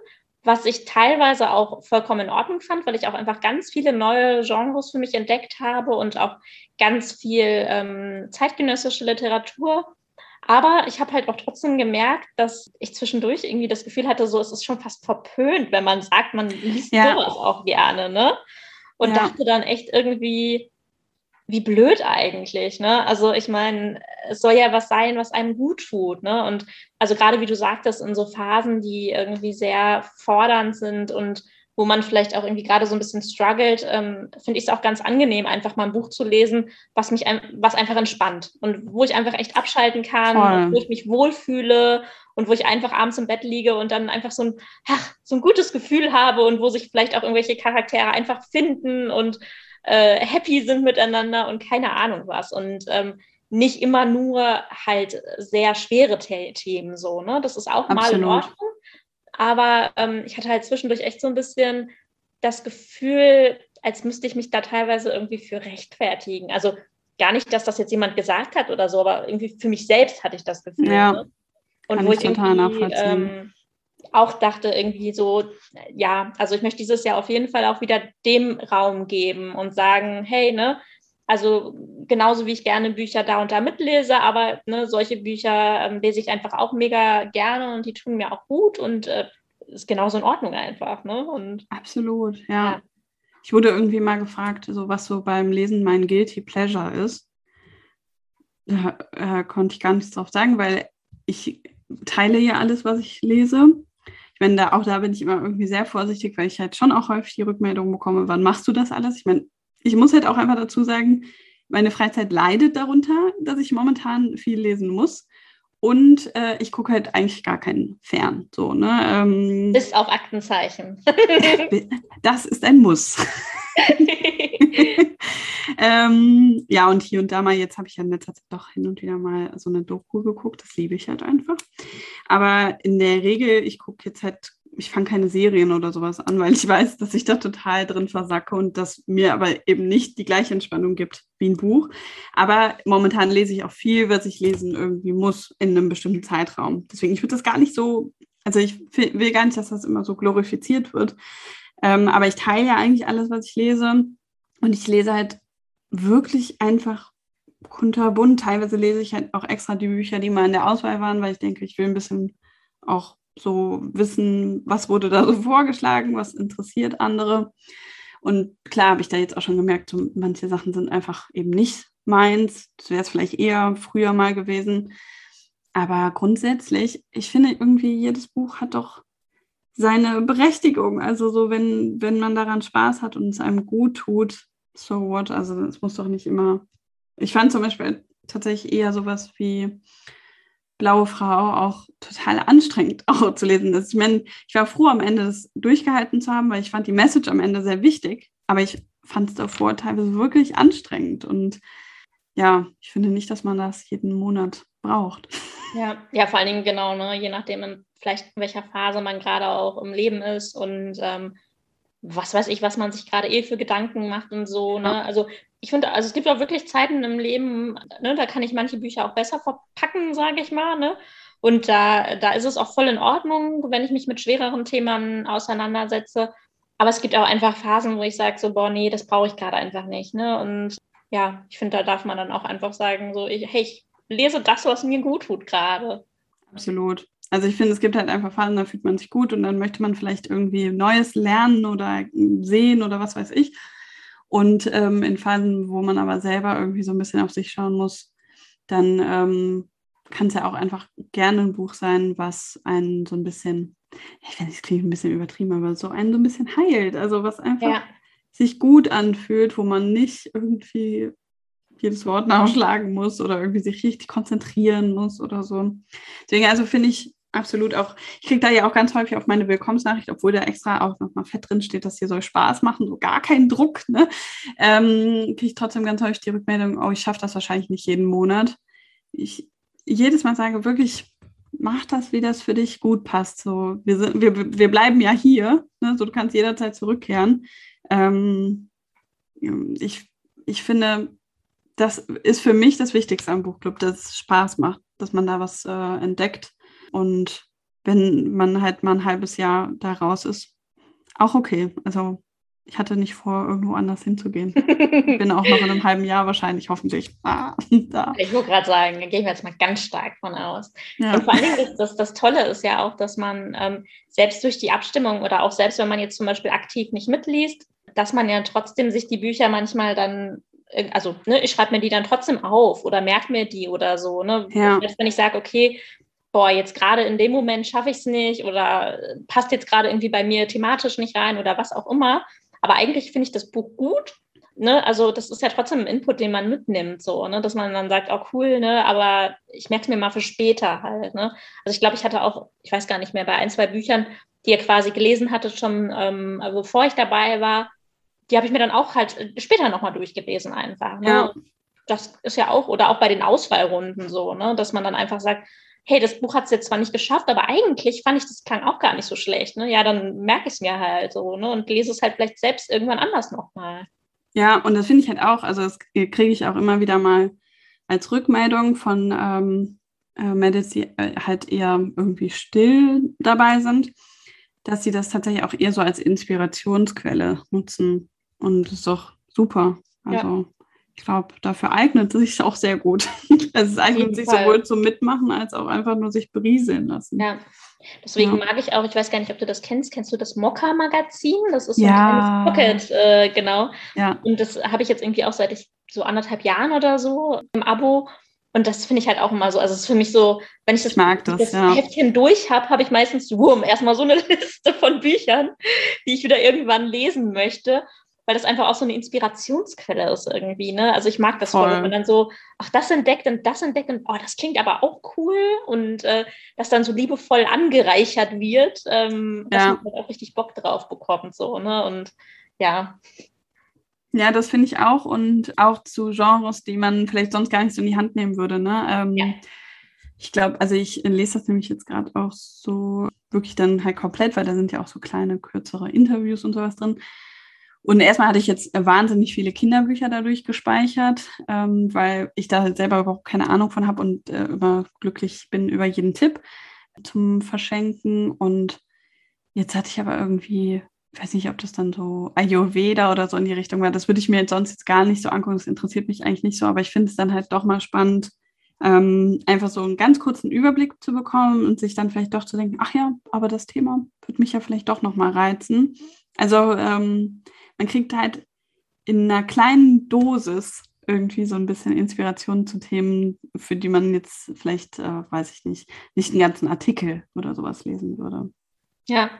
was ich teilweise auch vollkommen in Ordnung fand, weil ich auch einfach ganz viele neue Genres für mich entdeckt habe und auch ganz viel ähm, zeitgenössische Literatur. Aber ich habe halt auch trotzdem gemerkt, dass ich zwischendurch irgendwie das Gefühl hatte, so es ist schon fast verpönt, wenn man sagt, man liest ja. sowas auch gerne, ne? Und ja. dachte dann echt irgendwie, wie blöd eigentlich, ne? Also ich meine, es soll ja was sein, was einem gut tut, ne? Und also gerade wie du sagtest, in so Phasen, die irgendwie sehr fordernd sind und wo man vielleicht auch irgendwie gerade so ein bisschen struggelt, ähm, finde ich es auch ganz angenehm, einfach mal ein Buch zu lesen, was mich was einfach entspannt und wo ich einfach echt abschalten kann, wo ich mich wohlfühle und wo ich einfach abends im Bett liege und dann einfach so ein, ach, so ein gutes Gefühl habe und wo sich vielleicht auch irgendwelche Charaktere einfach finden und äh, happy sind miteinander und keine Ahnung was. Und ähm, nicht immer nur halt sehr schwere Themen so, ne? Das ist auch Absolut. mal in Ordnung. Aber ähm, ich hatte halt zwischendurch echt so ein bisschen das Gefühl, als müsste ich mich da teilweise irgendwie für rechtfertigen. Also gar nicht, dass das jetzt jemand gesagt hat oder so, aber irgendwie für mich selbst hatte ich das Gefühl. Ja, ne? Und wo ich, ich irgendwie ähm, auch dachte, irgendwie so, ja, also ich möchte dieses Jahr auf jeden Fall auch wieder dem Raum geben und sagen, hey, ne, also genauso wie ich gerne Bücher da und da mitlese, aber ne, solche Bücher ähm, lese ich einfach auch mega gerne und die tun mir auch gut und äh, ist genauso in Ordnung einfach. Ne? Und, Absolut, ja. ja. Ich wurde irgendwie mal gefragt, so was so beim Lesen mein Guilty Pleasure ist. Da äh, konnte ich gar nichts drauf sagen, weil ich teile ja alles, was ich lese. Meine, da, auch da bin ich immer irgendwie sehr vorsichtig, weil ich halt schon auch häufig die Rückmeldung bekomme, wann machst du das alles? Ich meine, ich muss halt auch einfach dazu sagen, meine Freizeit leidet darunter, dass ich momentan viel lesen muss. Und äh, ich gucke halt eigentlich gar keinen Fern. So, ne? Ähm, Bis auf Aktenzeichen. das ist ein Muss. ähm, ja, und hier und da mal, jetzt habe ich ja in letzter Zeit doch hin und wieder mal so eine Doku geguckt. Das liebe ich halt einfach. Aber in der Regel, ich gucke jetzt halt ich fange keine Serien oder sowas an, weil ich weiß, dass ich da total drin versacke und dass mir aber eben nicht die gleiche Entspannung gibt wie ein Buch. Aber momentan lese ich auch viel, was ich lesen irgendwie muss in einem bestimmten Zeitraum. Deswegen, ich würde das gar nicht so, also ich will gar nicht, dass das immer so glorifiziert wird. Ähm, aber ich teile ja eigentlich alles, was ich lese. Und ich lese halt wirklich einfach kunterbunt. Teilweise lese ich halt auch extra die Bücher, die mal in der Auswahl waren, weil ich denke, ich will ein bisschen auch so wissen, was wurde da so vorgeschlagen, was interessiert andere. Und klar habe ich da jetzt auch schon gemerkt, so manche Sachen sind einfach eben nicht meins. Das wäre es vielleicht eher früher mal gewesen. Aber grundsätzlich, ich finde irgendwie, jedes Buch hat doch seine Berechtigung. Also so, wenn, wenn man daran Spaß hat und es einem gut tut, so what? Also es muss doch nicht immer. Ich fand zum Beispiel tatsächlich eher sowas wie Blaue Frau auch total anstrengend auch zu lesen ist. Ich meine, ich war froh, am Ende das durchgehalten zu haben, weil ich fand die Message am Ende sehr wichtig, aber ich fand es davor teilweise wirklich anstrengend und ja, ich finde nicht, dass man das jeden Monat braucht. Ja, ja, vor allen Dingen genau, ne, je nachdem, in vielleicht in welcher Phase man gerade auch im Leben ist und ähm, was weiß ich, was man sich gerade eh für Gedanken macht und so. Ne? Also ich finde, also es gibt auch wirklich Zeiten im Leben, ne, da kann ich manche Bücher auch besser verpacken, sage ich mal. Ne? Und da, da ist es auch voll in Ordnung, wenn ich mich mit schwereren Themen auseinandersetze. Aber es gibt auch einfach Phasen, wo ich sage, so, boah, nee, das brauche ich gerade einfach nicht. Ne? Und ja, ich finde, da darf man dann auch einfach sagen, so, ich, hey, ich lese das, was mir gut tut gerade. Absolut. Also ich finde, es gibt halt einfach Phasen, da fühlt man sich gut und dann möchte man vielleicht irgendwie Neues lernen oder sehen oder was weiß ich. Und ähm, in Phasen, wo man aber selber irgendwie so ein bisschen auf sich schauen muss, dann ähm, kann es ja auch einfach gerne ein Buch sein, was einen so ein bisschen, ich finde, es klingt ein bisschen übertrieben, aber so einen so ein bisschen heilt. Also was einfach ja. sich gut anfühlt, wo man nicht irgendwie jedes Wort nachschlagen muss oder irgendwie sich richtig konzentrieren muss oder so. Deswegen, also finde ich absolut auch, ich kriege da ja auch ganz häufig auf meine Willkommensnachricht, obwohl da extra auch nochmal fett drin steht, dass hier soll Spaß machen, so gar keinen Druck, ne? Ähm, kriege ich trotzdem ganz häufig die Rückmeldung, oh, ich schaffe das wahrscheinlich nicht jeden Monat. Ich jedes Mal sage, wirklich, mach das, wie das für dich gut passt. So, wir, sind, wir, wir bleiben ja hier, ne? so du kannst jederzeit zurückkehren. Ähm, ich, ich finde, das ist für mich das Wichtigste am Buchclub, dass es Spaß macht, dass man da was äh, entdeckt. Und wenn man halt mal ein halbes Jahr da raus ist, auch okay. Also ich hatte nicht vor, irgendwo anders hinzugehen. Bin auch noch in einem halben Jahr wahrscheinlich, hoffentlich. Ah, da. Ich wollte gerade sagen, da gehe ich jetzt mal ganz stark von aus. Ja. Und vor allen Dingen, ist das, das Tolle ist ja auch, dass man ähm, selbst durch die Abstimmung oder auch selbst, wenn man jetzt zum Beispiel aktiv nicht mitliest, dass man ja trotzdem sich die Bücher manchmal dann äh, also ne, ich schreibe mir die dann trotzdem auf oder merke mir die oder so. Ne? Ja. Wenn ich sage, okay, boah, jetzt gerade in dem Moment schaffe ich es nicht oder passt jetzt gerade irgendwie bei mir thematisch nicht rein oder was auch immer. Aber eigentlich finde ich das Buch gut. Ne? Also das ist ja trotzdem ein Input, den man mitnimmt, so, ne? dass man dann sagt, oh cool, ne? aber ich merke es mir mal für später halt. Ne? Also ich glaube, ich hatte auch, ich weiß gar nicht mehr, bei ein, zwei Büchern, die ihr quasi gelesen hattet, schon ähm, bevor ich dabei war, die habe ich mir dann auch halt später nochmal durchgelesen einfach. Ne? Ja. Das ist ja auch, oder auch bei den Auswahlrunden so, ne? dass man dann einfach sagt, hey, das Buch hat es jetzt zwar nicht geschafft, aber eigentlich fand ich das klang auch gar nicht so schlecht. Ne? Ja, dann merke ich es mir halt so ne? und lese es halt vielleicht selbst irgendwann anders nochmal. Ja, und das finde ich halt auch, also das kriege ich auch immer wieder mal als Rückmeldung von ähm, äh, Mädels, die äh, halt eher irgendwie still dabei sind, dass sie das tatsächlich auch eher so als Inspirationsquelle nutzen. Und das ist doch super. Also ja. Ich glaube, dafür eignet es sich auch sehr gut. Also es eignet sich Fall. sowohl zum Mitmachen als auch einfach nur sich berieseln lassen. Ja. Deswegen ja. mag ich auch, ich weiß gar nicht, ob du das kennst, kennst du das Mokka-Magazin? Das ist so ja. ein kleines Pocket, äh, genau. Ja. Und das habe ich jetzt irgendwie auch seit ich so anderthalb Jahren oder so im Abo. Und das finde ich halt auch immer so. Also es ist für mich so, wenn ich das, ich das, das ja. Heftchen durch habe, habe ich meistens Wurm erstmal so eine Liste von Büchern, die ich wieder irgendwann lesen möchte weil das einfach auch so eine Inspirationsquelle ist irgendwie. Ne? Also ich mag das voll, wenn man dann so, ach, das entdeckt und das entdeckt und oh, das klingt aber auch cool und äh, das dann so liebevoll angereichert wird, ähm, dass man halt auch richtig Bock drauf bekommt. So, ne? Und ja. Ja, das finde ich auch und auch zu Genres, die man vielleicht sonst gar nicht so in die Hand nehmen würde. Ne? Ähm, ja. Ich glaube, also ich lese das nämlich jetzt gerade auch so wirklich dann halt komplett, weil da sind ja auch so kleine, kürzere Interviews und sowas drin. Und erstmal hatte ich jetzt wahnsinnig viele Kinderbücher dadurch gespeichert, ähm, weil ich da selber überhaupt keine Ahnung von habe und äh, immer glücklich bin über jeden Tipp zum Verschenken. Und jetzt hatte ich aber irgendwie, ich weiß nicht, ob das dann so Ayurveda oder so in die Richtung war. Das würde ich mir jetzt sonst jetzt gar nicht so angucken. Das interessiert mich eigentlich nicht so, aber ich finde es dann halt doch mal spannend, ähm, einfach so einen ganz kurzen Überblick zu bekommen und sich dann vielleicht doch zu denken, ach ja, aber das Thema würde mich ja vielleicht doch nochmal reizen. Also ähm, man kriegt halt in einer kleinen Dosis irgendwie so ein bisschen Inspiration zu Themen, für die man jetzt vielleicht, äh, weiß ich nicht, nicht einen ganzen Artikel oder sowas lesen würde. Ja,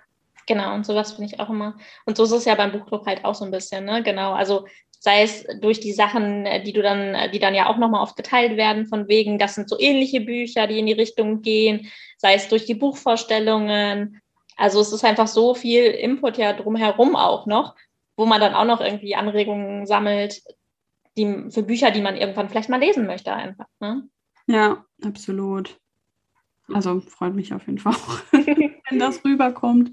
genau. Und sowas finde ich auch immer. Und so ist es ja beim Buchclub halt auch so ein bisschen, ne? Genau. Also sei es durch die Sachen, äh, die du dann, äh, die dann ja auch nochmal oft geteilt werden, von wegen, das sind so ähnliche Bücher, die in die Richtung gehen, sei es durch die Buchvorstellungen. Also es ist einfach so viel Input ja drumherum auch noch, wo man dann auch noch irgendwie Anregungen sammelt. die, für Bücher, die man irgendwann vielleicht mal lesen möchte, einfach. Ne? Ja, absolut. Also freut mich auf jeden Fall auch, wenn das rüberkommt.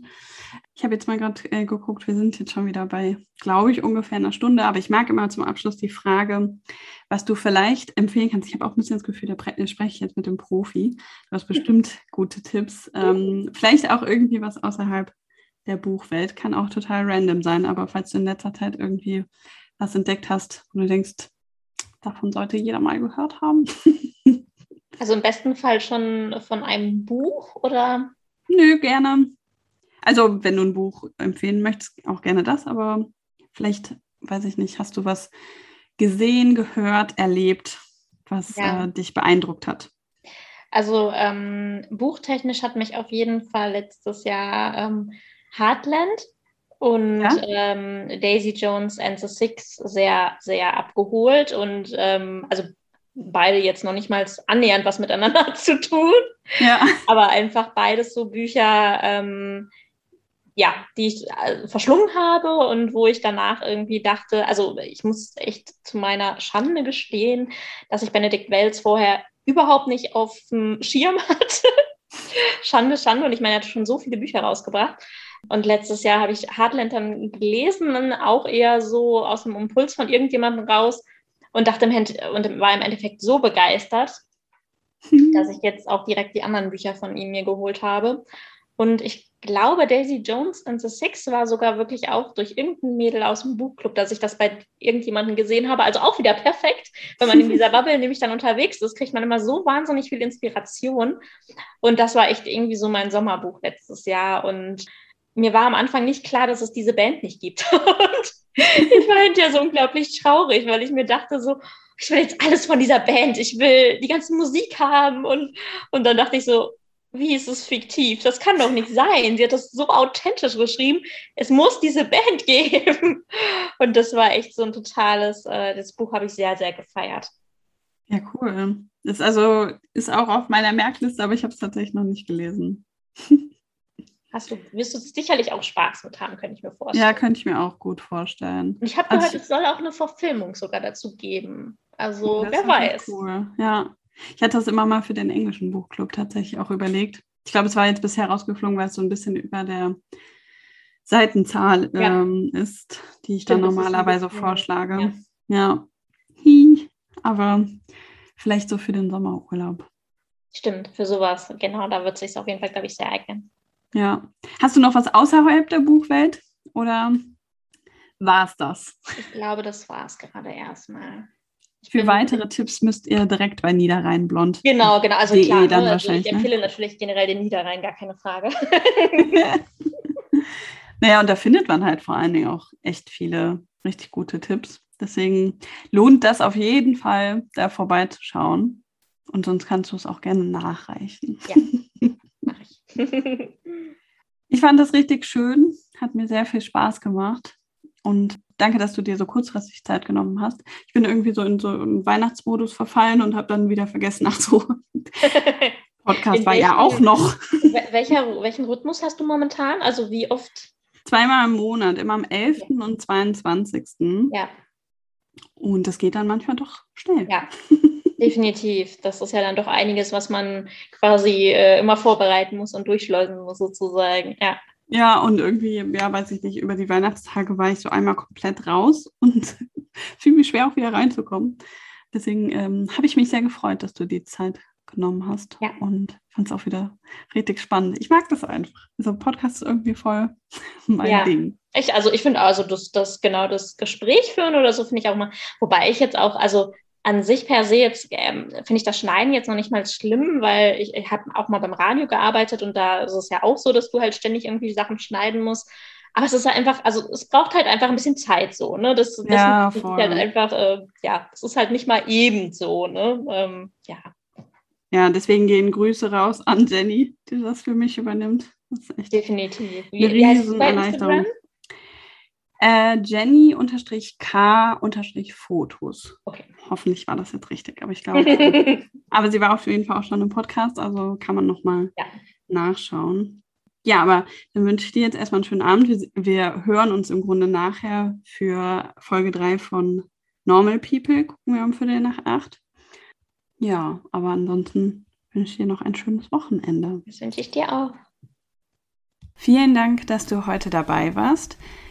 Ich habe jetzt mal gerade äh, geguckt, wir sind jetzt schon wieder bei, glaube ich, ungefähr einer Stunde, aber ich mag immer zum Abschluss die Frage, was du vielleicht empfehlen kannst. Ich habe auch ein bisschen das Gefühl, da spreche ich jetzt mit dem Profi. Du hast bestimmt gute Tipps. Ähm, vielleicht auch irgendwie was außerhalb der Buchwelt. Kann auch total random sein, aber falls du in letzter Zeit irgendwie was entdeckt hast und du denkst, davon sollte jeder mal gehört haben. Also im besten Fall schon von einem Buch oder? Nö, gerne. Also wenn du ein Buch empfehlen möchtest, auch gerne das, aber vielleicht, weiß ich nicht, hast du was gesehen, gehört, erlebt, was ja. äh, dich beeindruckt hat? Also ähm, buchtechnisch hat mich auf jeden Fall letztes Jahr ähm, Heartland und ja? ähm, Daisy Jones and the Six sehr, sehr abgeholt und ähm, also beide jetzt noch nicht mal annähernd was miteinander zu tun. Ja. Aber einfach beides so Bücher, ähm, ja, die ich äh, verschlungen habe und wo ich danach irgendwie dachte, also ich muss echt zu meiner Schande gestehen, dass ich Benedikt Wells vorher überhaupt nicht auf dem Schirm hatte. Schande, Schande. Und ich meine, er hat schon so viele Bücher rausgebracht. Und letztes Jahr habe ich Heartland dann gelesen, auch eher so aus dem Impuls von irgendjemandem raus und dachte im und war im Endeffekt so begeistert, mhm. dass ich jetzt auch direkt die anderen Bücher von ihm mir geholt habe. Und ich glaube, Daisy Jones and the Six war sogar wirklich auch durch irgendein Mädel aus dem Buchclub, dass ich das bei irgendjemandem gesehen habe. Also auch wieder perfekt, wenn man in dieser Bubble nämlich dann unterwegs ist, kriegt man immer so wahnsinnig viel Inspiration. Und das war echt irgendwie so mein Sommerbuch letztes Jahr. Und mir war am Anfang nicht klar, dass es diese Band nicht gibt. Und ich war hinterher so unglaublich traurig, weil ich mir dachte so, ich will jetzt alles von dieser Band, ich will die ganze Musik haben und, und dann dachte ich so, wie ist es fiktiv? Das kann doch nicht sein. Sie hat das so authentisch geschrieben. Es muss diese Band geben. Und das war echt so ein totales, äh, das Buch habe ich sehr, sehr gefeiert. Ja, cool. Das also ist auch auf meiner Merkliste, aber ich habe es tatsächlich noch nicht gelesen. Hast du, wirst du sicherlich auch Spaß mit haben, könnte ich mir vorstellen. Ja, könnte ich mir auch gut vorstellen. Und ich habe gehört, also, es soll auch eine Verfilmung sogar dazu geben. Also, wer weiß. Cool. Ja. Ich hatte das immer mal für den englischen Buchclub tatsächlich auch überlegt. Ich glaube, es war jetzt bisher rausgeflogen, weil es so ein bisschen über der Seitenzahl ja. ähm, ist, die ich Stimmt, dann normalerweise vorschlage. Ja. ja. Aber vielleicht so für den Sommerurlaub. Stimmt, für sowas. Genau, da wird es sich auf jeden Fall, glaube ich, sehr eignen. Ja. Hast du noch was außerhalb der Buchwelt oder war es das? Ich glaube, das war es gerade erstmal. Für weitere Tipps müsst ihr direkt bei Niederrhein Blond. Genau, genau. Also klar, dann ne? also ich ne? empfehle ne? natürlich generell den Niederrhein, gar keine Frage. naja, und da findet man halt vor allen Dingen auch echt viele richtig gute Tipps. Deswegen lohnt das auf jeden Fall, da vorbeizuschauen. Und sonst kannst du es auch gerne nachreichen. Ja, ich. fand das richtig schön, hat mir sehr viel Spaß gemacht. Und danke, dass du dir so kurzfristig Zeit genommen hast. Ich bin irgendwie so in so einen Weihnachtsmodus verfallen und habe dann wieder vergessen, ach so, Podcast war ja auch noch. Welcher, welchen Rhythmus hast du momentan? Also wie oft? Zweimal im Monat, immer am 11. Ja. und 22. Ja. Und das geht dann manchmal doch schnell. Ja, definitiv. Das ist ja dann doch einiges, was man quasi äh, immer vorbereiten muss und durchschleusen muss, sozusagen. Ja. Ja, und irgendwie, ja, weiß ich nicht, über die Weihnachtstage war ich so einmal komplett raus und fiel mir schwer, auch wieder reinzukommen. Deswegen ähm, habe ich mich sehr gefreut, dass du die Zeit genommen hast ja. und fand es auch wieder richtig spannend. Ich mag das einfach. Also Podcast ist irgendwie voll mein ja. Ding. Ich, also ich finde also das, das genau das Gespräch führen oder so finde ich auch mal, wobei ich jetzt auch, also an sich per se jetzt ähm, finde ich das Schneiden jetzt noch nicht mal schlimm, weil ich, ich habe auch mal beim Radio gearbeitet und da ist es ja auch so, dass du halt ständig irgendwie Sachen schneiden musst. Aber es ist halt einfach, also es braucht halt einfach ein bisschen Zeit so, ne? Das, das, ja, das ist halt einfach, äh, ja, es ist halt nicht mal eben so, ne? Ähm, ja. Ja, deswegen gehen Grüße raus an Jenny, die das für mich übernimmt. Definitiv. Wie, wie heißt es bei Instagram? Äh, Jenny-K-Fotos. Okay. Hoffentlich war das jetzt richtig, aber ich glaube. aber sie war auf jeden Fall auch schon im Podcast, also kann man nochmal ja. nachschauen. Ja, aber dann wünsche ich dir jetzt erstmal einen schönen Abend. Wir, wir hören uns im Grunde nachher für Folge 3 von Normal People gucken wir um Viertel nach acht. Ja, aber ansonsten wünsche ich dir noch ein schönes Wochenende. Das wünsche ich dir auch. Vielen Dank, dass du heute dabei warst.